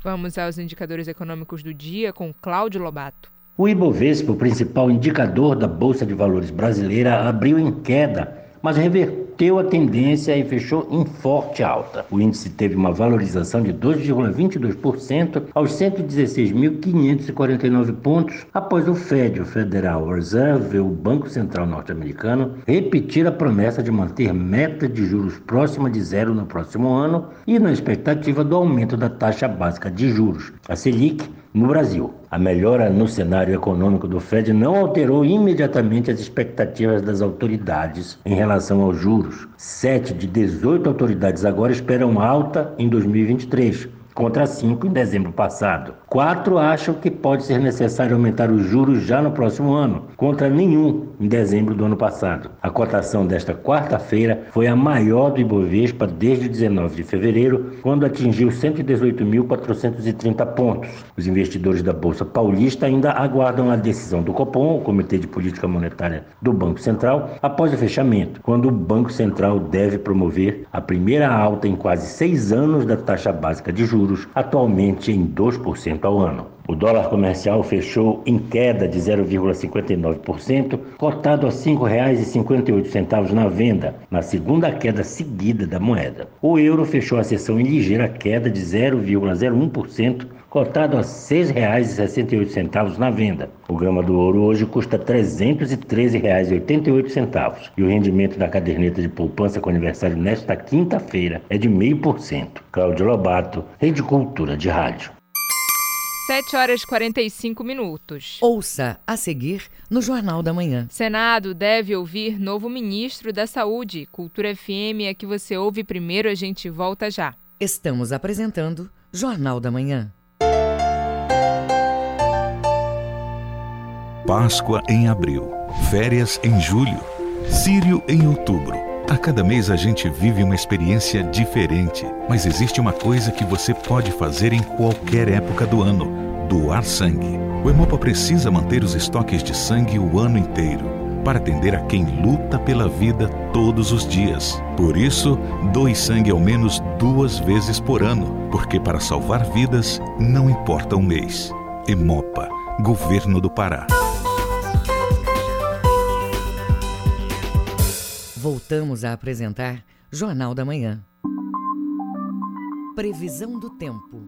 Vamos aos indicadores econômicos do dia com Cláudio Lobato. O Ibovespa, o principal indicador da Bolsa de Valores brasileira, abriu em queda, mas reverteu a tendência e fechou em forte alta. O índice teve uma valorização de 2,22% aos 116.549 pontos após o Fed, o Federal Reserve, o Banco Central norte-americano, repetir a promessa de manter meta de juros próxima de zero no próximo ano e na expectativa do aumento da taxa básica de juros, a Selic, no Brasil. A melhora no cenário econômico do Fed não alterou imediatamente as expectativas das autoridades em relação aos juros. Sete de 18 autoridades agora esperam alta em 2023. Contra 5 em dezembro passado. Quatro acham que pode ser necessário aumentar os juros já no próximo ano, contra nenhum em dezembro do ano passado. A cotação desta quarta-feira foi a maior do Ibovespa desde 19 de fevereiro, quando atingiu 118.430 pontos. Os investidores da Bolsa Paulista ainda aguardam a decisão do Copom, o Comitê de Política Monetária do Banco Central, após o fechamento, quando o Banco Central deve promover a primeira alta em quase seis anos da taxa básica de juros, atualmente em 2% ao ano. O dólar comercial fechou em queda de 0,59%, cotado a R$ 5,58 na venda, na segunda queda seguida da moeda. O euro fechou a sessão em ligeira queda de 0,01%, cotado a R$ 6,68 na venda. O grama do ouro hoje custa R$ 313,88 e o rendimento da caderneta de poupança com aniversário nesta quinta-feira é de 0,5%. Cláudio Lobato, Rede Cultura de Rádio. 7 horas e 45 minutos. Ouça a seguir no Jornal da Manhã. Senado deve ouvir novo ministro da Saúde. Cultura FM é que você ouve primeiro, a gente volta já. Estamos apresentando Jornal da Manhã. Páscoa em abril, férias em julho, Sírio em outubro. A cada mês a gente vive uma experiência diferente, mas existe uma coisa que você pode fazer em qualquer época do ano: doar sangue. O Hemopa precisa manter os estoques de sangue o ano inteiro para atender a quem luta pela vida todos os dias. Por isso, doe sangue ao menos duas vezes por ano, porque para salvar vidas não importa o mês. Hemopa, Governo do Pará. Voltamos a apresentar Jornal da Manhã. Previsão do tempo.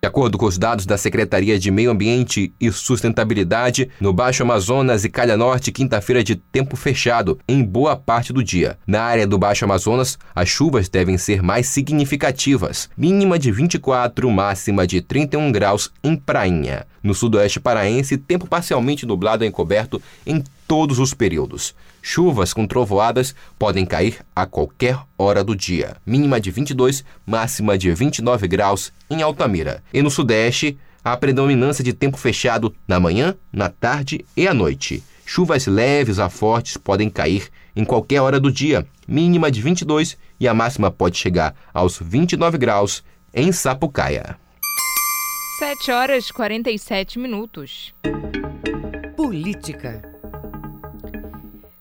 De acordo com os dados da Secretaria de Meio Ambiente e Sustentabilidade, no Baixo Amazonas e Calha Norte, quinta-feira de tempo fechado em boa parte do dia. Na área do Baixo Amazonas, as chuvas devem ser mais significativas, mínima de 24, máxima de 31 graus em Prainha. No sudoeste paraense, tempo parcialmente nublado e encoberto em todos os períodos. Chuvas com trovoadas podem cair a qualquer hora do dia. Mínima de 22, máxima de 29 graus em Altamira. E no sudeste, a predominância de tempo fechado na manhã, na tarde e à noite. Chuvas leves a fortes podem cair em qualquer hora do dia, mínima de 22 e a máxima pode chegar aos 29 graus em Sapucaia. 7 horas e 47 minutos. Política.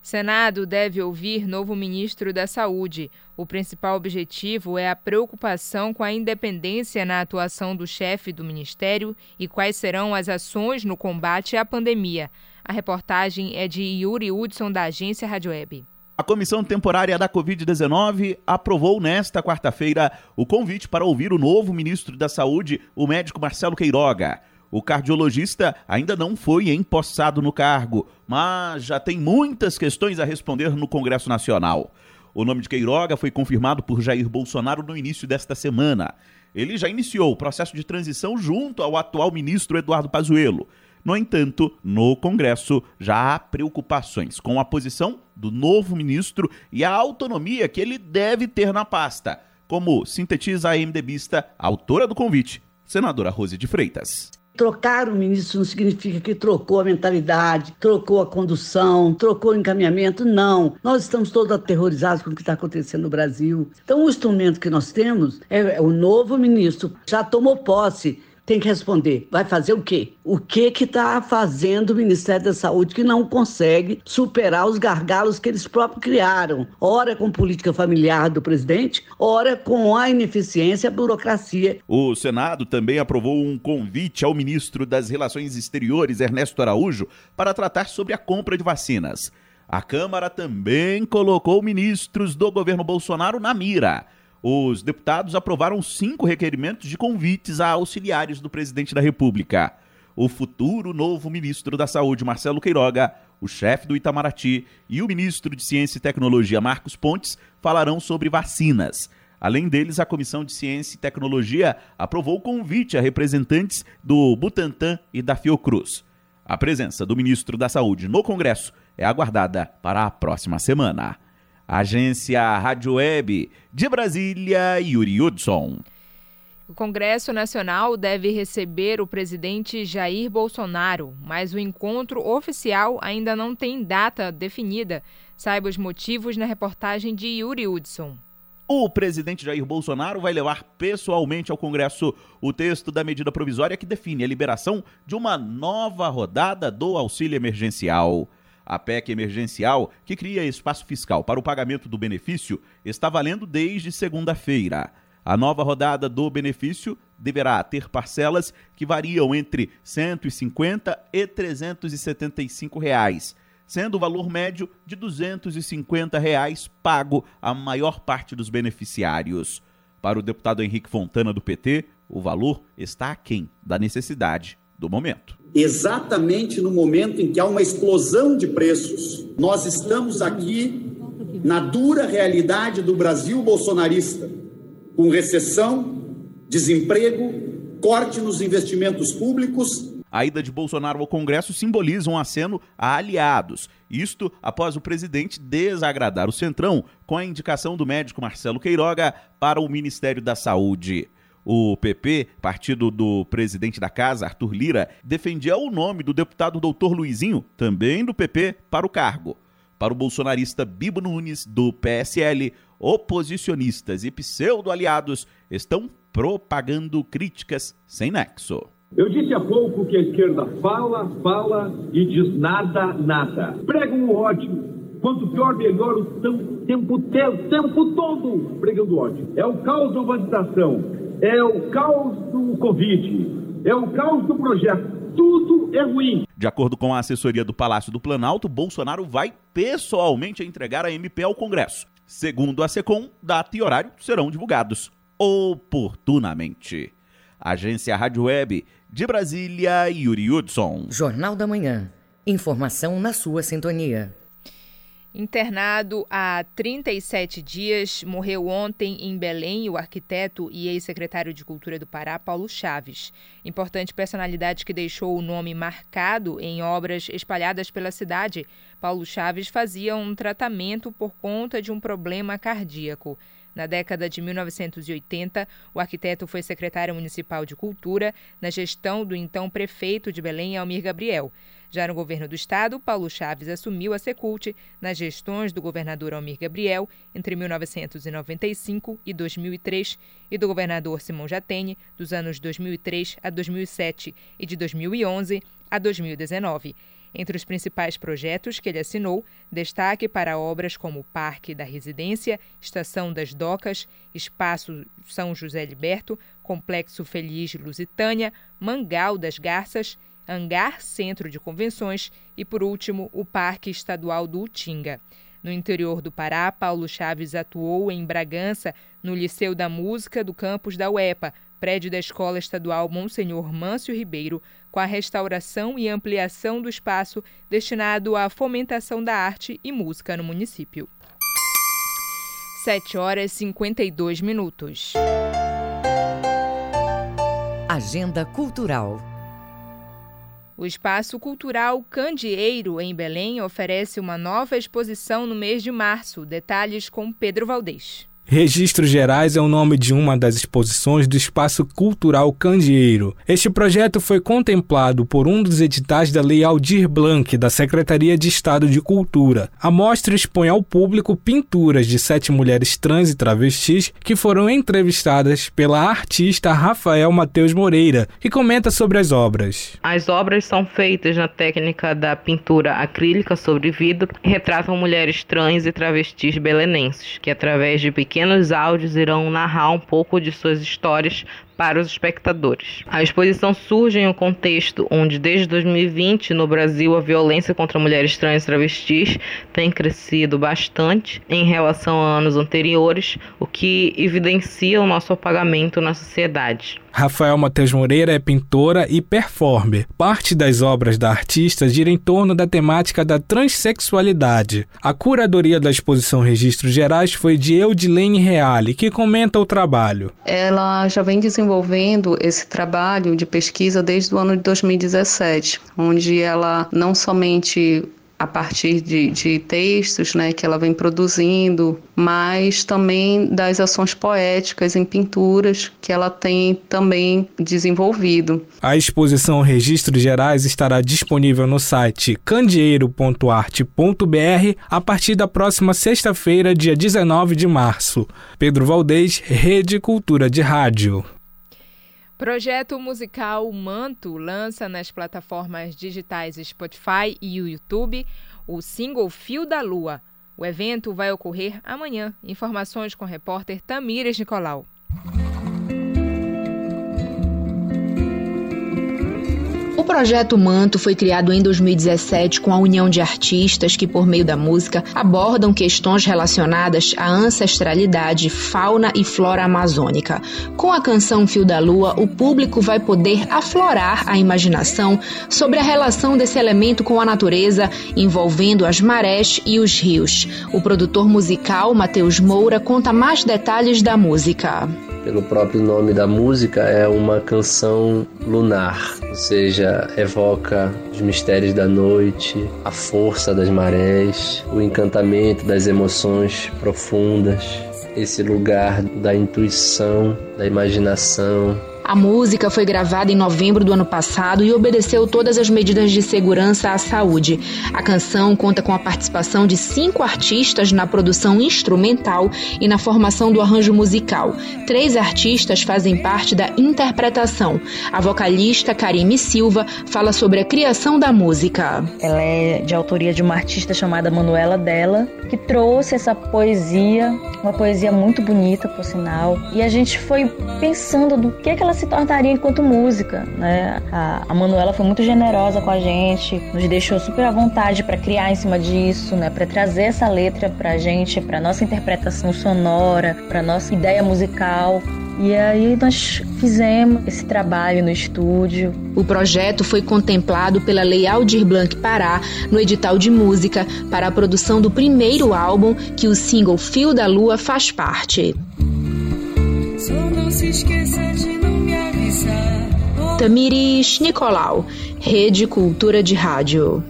Senado deve ouvir novo ministro da Saúde. O principal objetivo é a preocupação com a independência na atuação do chefe do ministério e quais serão as ações no combate à pandemia. A reportagem é de Yuri Hudson, da agência Rádio Web. A Comissão Temporária da Covid-19 aprovou nesta quarta-feira o convite para ouvir o novo ministro da Saúde, o médico Marcelo Queiroga. O cardiologista ainda não foi empossado no cargo, mas já tem muitas questões a responder no Congresso Nacional. O nome de Queiroga foi confirmado por Jair Bolsonaro no início desta semana. Ele já iniciou o processo de transição junto ao atual ministro Eduardo Pazuello. No entanto, no Congresso já há preocupações com a posição do novo ministro e a autonomia que ele deve ter na pasta, como sintetiza a MDBista, autora do convite, senadora Rose de Freitas. Trocar o ministro não significa que trocou a mentalidade, trocou a condução, trocou o encaminhamento. Não. Nós estamos todos aterrorizados com o que está acontecendo no Brasil. Então, o instrumento que nós temos é, é o novo ministro. Já tomou posse tem que responder. Vai fazer o quê? O que que está fazendo o Ministério da Saúde que não consegue superar os gargalos que eles próprios criaram? Ora com política familiar do presidente, ora com a ineficiência a burocracia. O Senado também aprovou um convite ao ministro das Relações Exteriores, Ernesto Araújo, para tratar sobre a compra de vacinas. A Câmara também colocou ministros do governo Bolsonaro na mira os deputados aprovaram cinco requerimentos de convites a auxiliares do presidente da República. O futuro novo ministro da Saúde, Marcelo Queiroga, o chefe do Itamaraty e o ministro de Ciência e Tecnologia, Marcos Pontes, falarão sobre vacinas. Além deles, a Comissão de Ciência e Tecnologia aprovou o convite a representantes do Butantan e da Fiocruz. A presença do ministro da Saúde no Congresso é aguardada para a próxima semana. Agência Rádio Web de Brasília, Yuri Hudson. O Congresso Nacional deve receber o presidente Jair Bolsonaro, mas o encontro oficial ainda não tem data definida. Saiba os motivos na reportagem de Yuri Hudson. O presidente Jair Bolsonaro vai levar pessoalmente ao Congresso o texto da medida provisória que define a liberação de uma nova rodada do auxílio emergencial. A PEC emergencial, que cria espaço fiscal para o pagamento do benefício, está valendo desde segunda-feira. A nova rodada do benefício deverá ter parcelas que variam entre R$ 150 e 375 reais, sendo o valor médio de 250 reais pago à maior parte dos beneficiários. Para o deputado Henrique Fontana do PT, o valor está aquém da necessidade do momento. Exatamente no momento em que há uma explosão de preços, nós estamos aqui na dura realidade do Brasil bolsonarista, com recessão, desemprego, corte nos investimentos públicos. A ida de Bolsonaro ao Congresso simboliza um aceno a aliados. Isto após o presidente desagradar o Centrão com a indicação do médico Marcelo Queiroga para o Ministério da Saúde. O PP, partido do presidente da casa, Arthur Lira, defendia o nome do deputado doutor Luizinho, também do PP, para o cargo. Para o bolsonarista Bibo Nunes, do PSL, oposicionistas e pseudo-aliados estão propagando críticas sem nexo. Eu disse há pouco que a esquerda fala, fala e diz nada, nada. Pregam o ódio. Quanto pior, melhor o tempo, o tempo todo pregando ódio. É o caos da urbanização, é o caos do Covid, é o caos do projeto. Tudo é ruim. De acordo com a assessoria do Palácio do Planalto, Bolsonaro vai pessoalmente entregar a MP ao Congresso. Segundo a SECOM, data e horário serão divulgados oportunamente. Agência Rádio Web de Brasília, Yuri Hudson. Jornal da Manhã. Informação na sua sintonia. Internado há 37 dias, morreu ontem em Belém o arquiteto e ex-secretário de Cultura do Pará, Paulo Chaves. Importante personalidade que deixou o nome marcado em obras espalhadas pela cidade. Paulo Chaves fazia um tratamento por conta de um problema cardíaco. Na década de 1980, o arquiteto foi secretário municipal de Cultura na gestão do então prefeito de Belém, Almir Gabriel. Já no governo do estado, Paulo Chaves assumiu a Secult nas gestões do governador Almir Gabriel entre 1995 e 2003 e do governador Simão Jatene dos anos 2003 a 2007 e de 2011 a 2019. Entre os principais projetos que ele assinou, destaque para obras como Parque da Residência, Estação das Docas, Espaço São José Liberto, Complexo Feliz Lusitânia, Mangal das Garças, Hangar Centro de Convenções e, por último, o Parque Estadual do Utinga. No interior do Pará, Paulo Chaves atuou em Bragança, no Liceu da Música do campus da UEPA, prédio da Escola Estadual Monsenhor Mâncio Ribeiro, com a restauração e ampliação do espaço destinado à fomentação da arte e música no município. 7 horas e 52 minutos. Agenda Cultural. O Espaço Cultural Candeeiro, em Belém, oferece uma nova exposição no mês de março. Detalhes com Pedro Valdez. Registros Gerais é o nome de uma das exposições do Espaço Cultural Candeeiro. Este projeto foi contemplado por um dos editais da Lei Aldir Blanc, da Secretaria de Estado de Cultura. A mostra expõe ao público pinturas de sete mulheres trans e travestis que foram entrevistadas pela artista Rafael Mateus Moreira, que comenta sobre as obras. As obras são feitas na técnica da pintura acrílica sobre vidro e retratam mulheres trans e travestis belenenses, que através de pequenas pequenos áudios irão narrar um pouco de suas histórias para os espectadores. A exposição surge em um contexto onde, desde 2020, no Brasil, a violência contra mulheres trans e travestis tem crescido bastante em relação a anos anteriores, o que evidencia o nosso apagamento na sociedade. Rafael Matheus Moreira é pintora e performer. Parte das obras da artista gira em torno da temática da transexualidade. A curadoria da exposição Registros Gerais foi de Eudilene Reale, que comenta o trabalho. Ela já vem desenvolvendo esse trabalho de pesquisa desde o ano de 2017, onde ela não somente a partir de, de textos né, que ela vem produzindo, mas também das ações poéticas em pinturas que ela tem também desenvolvido. A exposição Registros Gerais estará disponível no site candeeiro.arte.br a partir da próxima sexta-feira, dia 19 de março. Pedro Valdez, Rede Cultura de Rádio. Projeto musical Manto lança nas plataformas digitais Spotify e YouTube o single Fio da Lua. O evento vai ocorrer amanhã. Informações com o repórter Tamires Nicolau. O projeto Manto foi criado em 2017 com a união de artistas que, por meio da música, abordam questões relacionadas à ancestralidade, fauna e flora amazônica. Com a canção Fio da Lua, o público vai poder aflorar a imaginação sobre a relação desse elemento com a natureza, envolvendo as marés e os rios. O produtor musical, Matheus Moura, conta mais detalhes da música pelo próprio nome da música, é uma canção lunar, ou seja, evoca os mistérios da noite, a força das marés, o encantamento das emoções profundas, esse lugar da intuição, da imaginação, a música foi gravada em novembro do ano passado e obedeceu todas as medidas de segurança à saúde. A canção conta com a participação de cinco artistas na produção instrumental e na formação do arranjo musical. Três artistas fazem parte da interpretação. A vocalista Karime Silva fala sobre a criação da música. Ela é de autoria de uma artista chamada Manuela Della, que trouxe essa poesia, uma poesia muito bonita, por sinal. E a gente foi pensando do que, que ela se tornaria enquanto música, né? A, a Manuela foi muito generosa com a gente, nos deixou super à vontade para criar em cima disso, né? Para trazer essa letra para a gente, para nossa interpretação sonora, para nossa ideia musical. E aí nós fizemos esse trabalho no estúdio. O projeto foi contemplado pela Lei Aldir Blanc Pará no edital de música para a produção do primeiro álbum que o single Fio da Lua faz parte. Só não se esqueça de Tamires Nicolau, Rede Cultura de Rádio.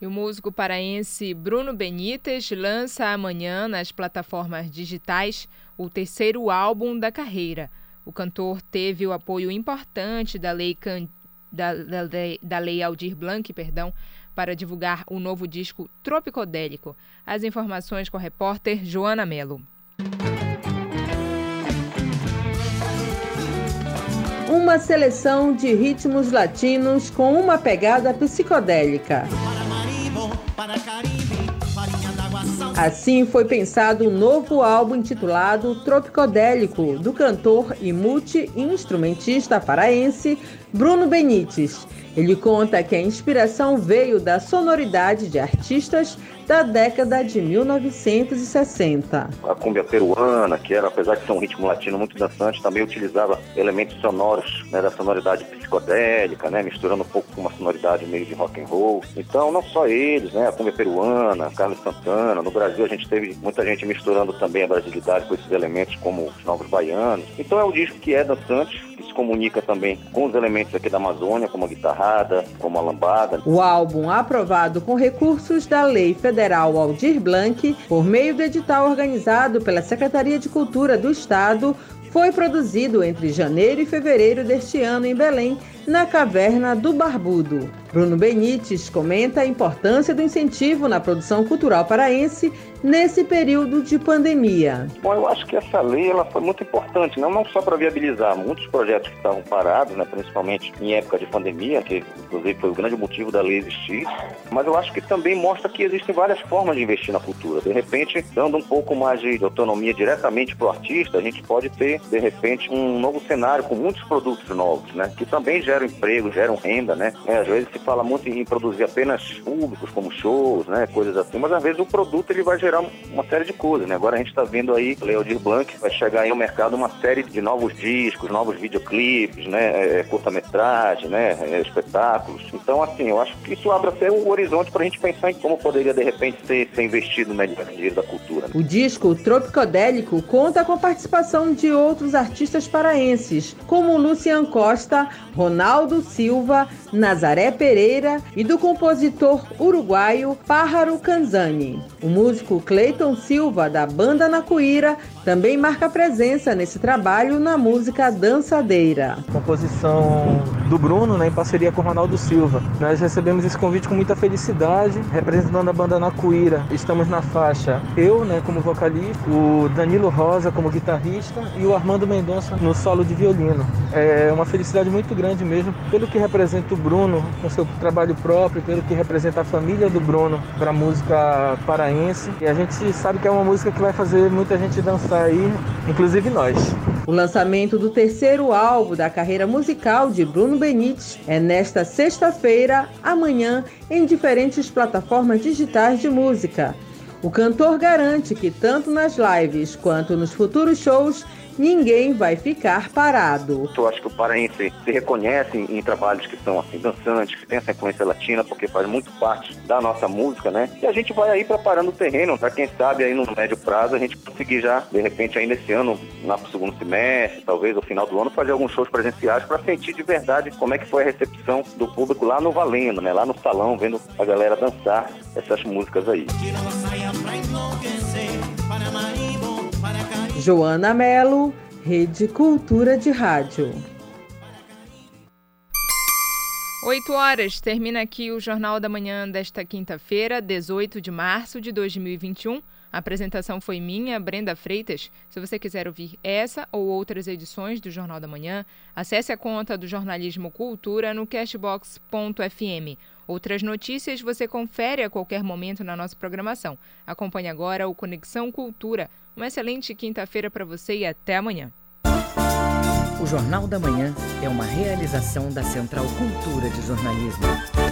E o músico paraense Bruno Benites lança amanhã nas plataformas digitais o terceiro álbum da carreira. O cantor teve o apoio importante da lei, da, da, da lei Aldir Blanc perdão, para divulgar o novo disco Tropicodélico. As informações com a repórter Joana Melo. Uma seleção de ritmos latinos com uma pegada psicodélica. Assim foi pensado um novo álbum intitulado Tropicodélico, do cantor e multi-instrumentista paraense Bruno Benites. Ele conta que a inspiração veio da sonoridade de artistas da década de 1960. A cumbia peruana, que era, apesar de ser um ritmo latino muito dançante, também utilizava elementos sonoros né, da sonoridade psicodélica, né, misturando um pouco com uma sonoridade meio de rock and roll. Então, não só eles, né, a cumbia peruana, Carlos Santana. No Brasil, a gente teve muita gente misturando também a brasilidade com esses elementos, como os novos baianos. Então, é um disco que é dançante, que se comunica também com os elementos aqui da Amazônia, como a guitarrada, como a lambada. O álbum, aprovado com recursos da Lei Federal Federal Aldir Blanc, por meio do edital organizado pela Secretaria de Cultura do Estado, foi produzido entre janeiro e fevereiro deste ano em Belém, na Caverna do Barbudo. Bruno Benites comenta a importância do incentivo na produção cultural paraense nesse período de pandemia? Bom, eu acho que essa lei ela foi muito importante, não, não só para viabilizar muitos projetos que estavam parados, né, principalmente em época de pandemia, que inclusive foi o grande motivo da lei existir, mas eu acho que também mostra que existem várias formas de investir na cultura. De repente, dando um pouco mais de autonomia diretamente para o artista, a gente pode ter, de repente, um novo cenário com muitos produtos novos, né, que também geram emprego, geram renda, né. É, às vezes se fala muito em produzir apenas públicos, como shows, né, coisas assim, mas às vezes o produto ele vai gerar uma série de coisas, né? Agora a gente está vendo aí, Leodir Blanc vai chegar aí no mercado uma série de novos discos, novos videoclipes, né? É, é curta-metragem, né? É, espetáculos. Então, assim, eu acho que isso abre até o horizonte para a gente pensar em como poderia, de repente, ser, ser investido melhor dinheiro da cultura. Né? O disco Tropicodélico conta com a participação de outros artistas paraenses, como Lucian Costa, Ronaldo Silva, Nazaré Pereira e do compositor uruguaio Pájaro Canzani. O músico Cleiton Silva, da banda Nacuíra, também marca presença nesse trabalho na música Dançadeira. Composição do Bruno, né, em parceria com Ronaldo Silva. Nós recebemos esse convite com muita felicidade, representando a banda Nacuíra. Estamos na faixa eu, né, como vocalista, o Danilo Rosa como guitarrista e o Armando Mendonça no solo de violino. É uma felicidade muito grande mesmo pelo que representa o Bruno com seu trabalho próprio, pelo que representa a família do Bruno para a música paraense. E a gente sabe que é uma música que vai fazer muita gente dançar aí, inclusive nós. O lançamento do terceiro álbum da carreira musical de Bruno Benites é nesta sexta-feira, amanhã, em diferentes plataformas digitais de música. O cantor garante que tanto nas lives quanto nos futuros shows ninguém vai ficar parado. Eu acho que o paraense se reconhece em, em, trabalhos que são assim dançantes, que tem essa influência latina, porque faz muito parte da nossa música, né? E a gente vai aí preparando o terreno para quem sabe aí no médio prazo a gente conseguir já, de repente ainda esse ano, lá pro segundo semestre, talvez no final do ano, fazer alguns shows presenciais para sentir de verdade como é que foi a recepção do público lá no Valendo, né? Lá no salão, vendo a galera dançar essas músicas aí. Joana Melo, Rede Cultura de Rádio. 8 horas, termina aqui o Jornal da Manhã desta quinta-feira, 18 de março de 2021. A apresentação foi minha, Brenda Freitas. Se você quiser ouvir essa ou outras edições do Jornal da Manhã, acesse a conta do Jornalismo Cultura no cashbox.fm. Outras notícias você confere a qualquer momento na nossa programação. Acompanhe agora o Conexão Cultura. Uma excelente quinta-feira para você e até amanhã. O Jornal da Manhã é uma realização da Central Cultura de Jornalismo.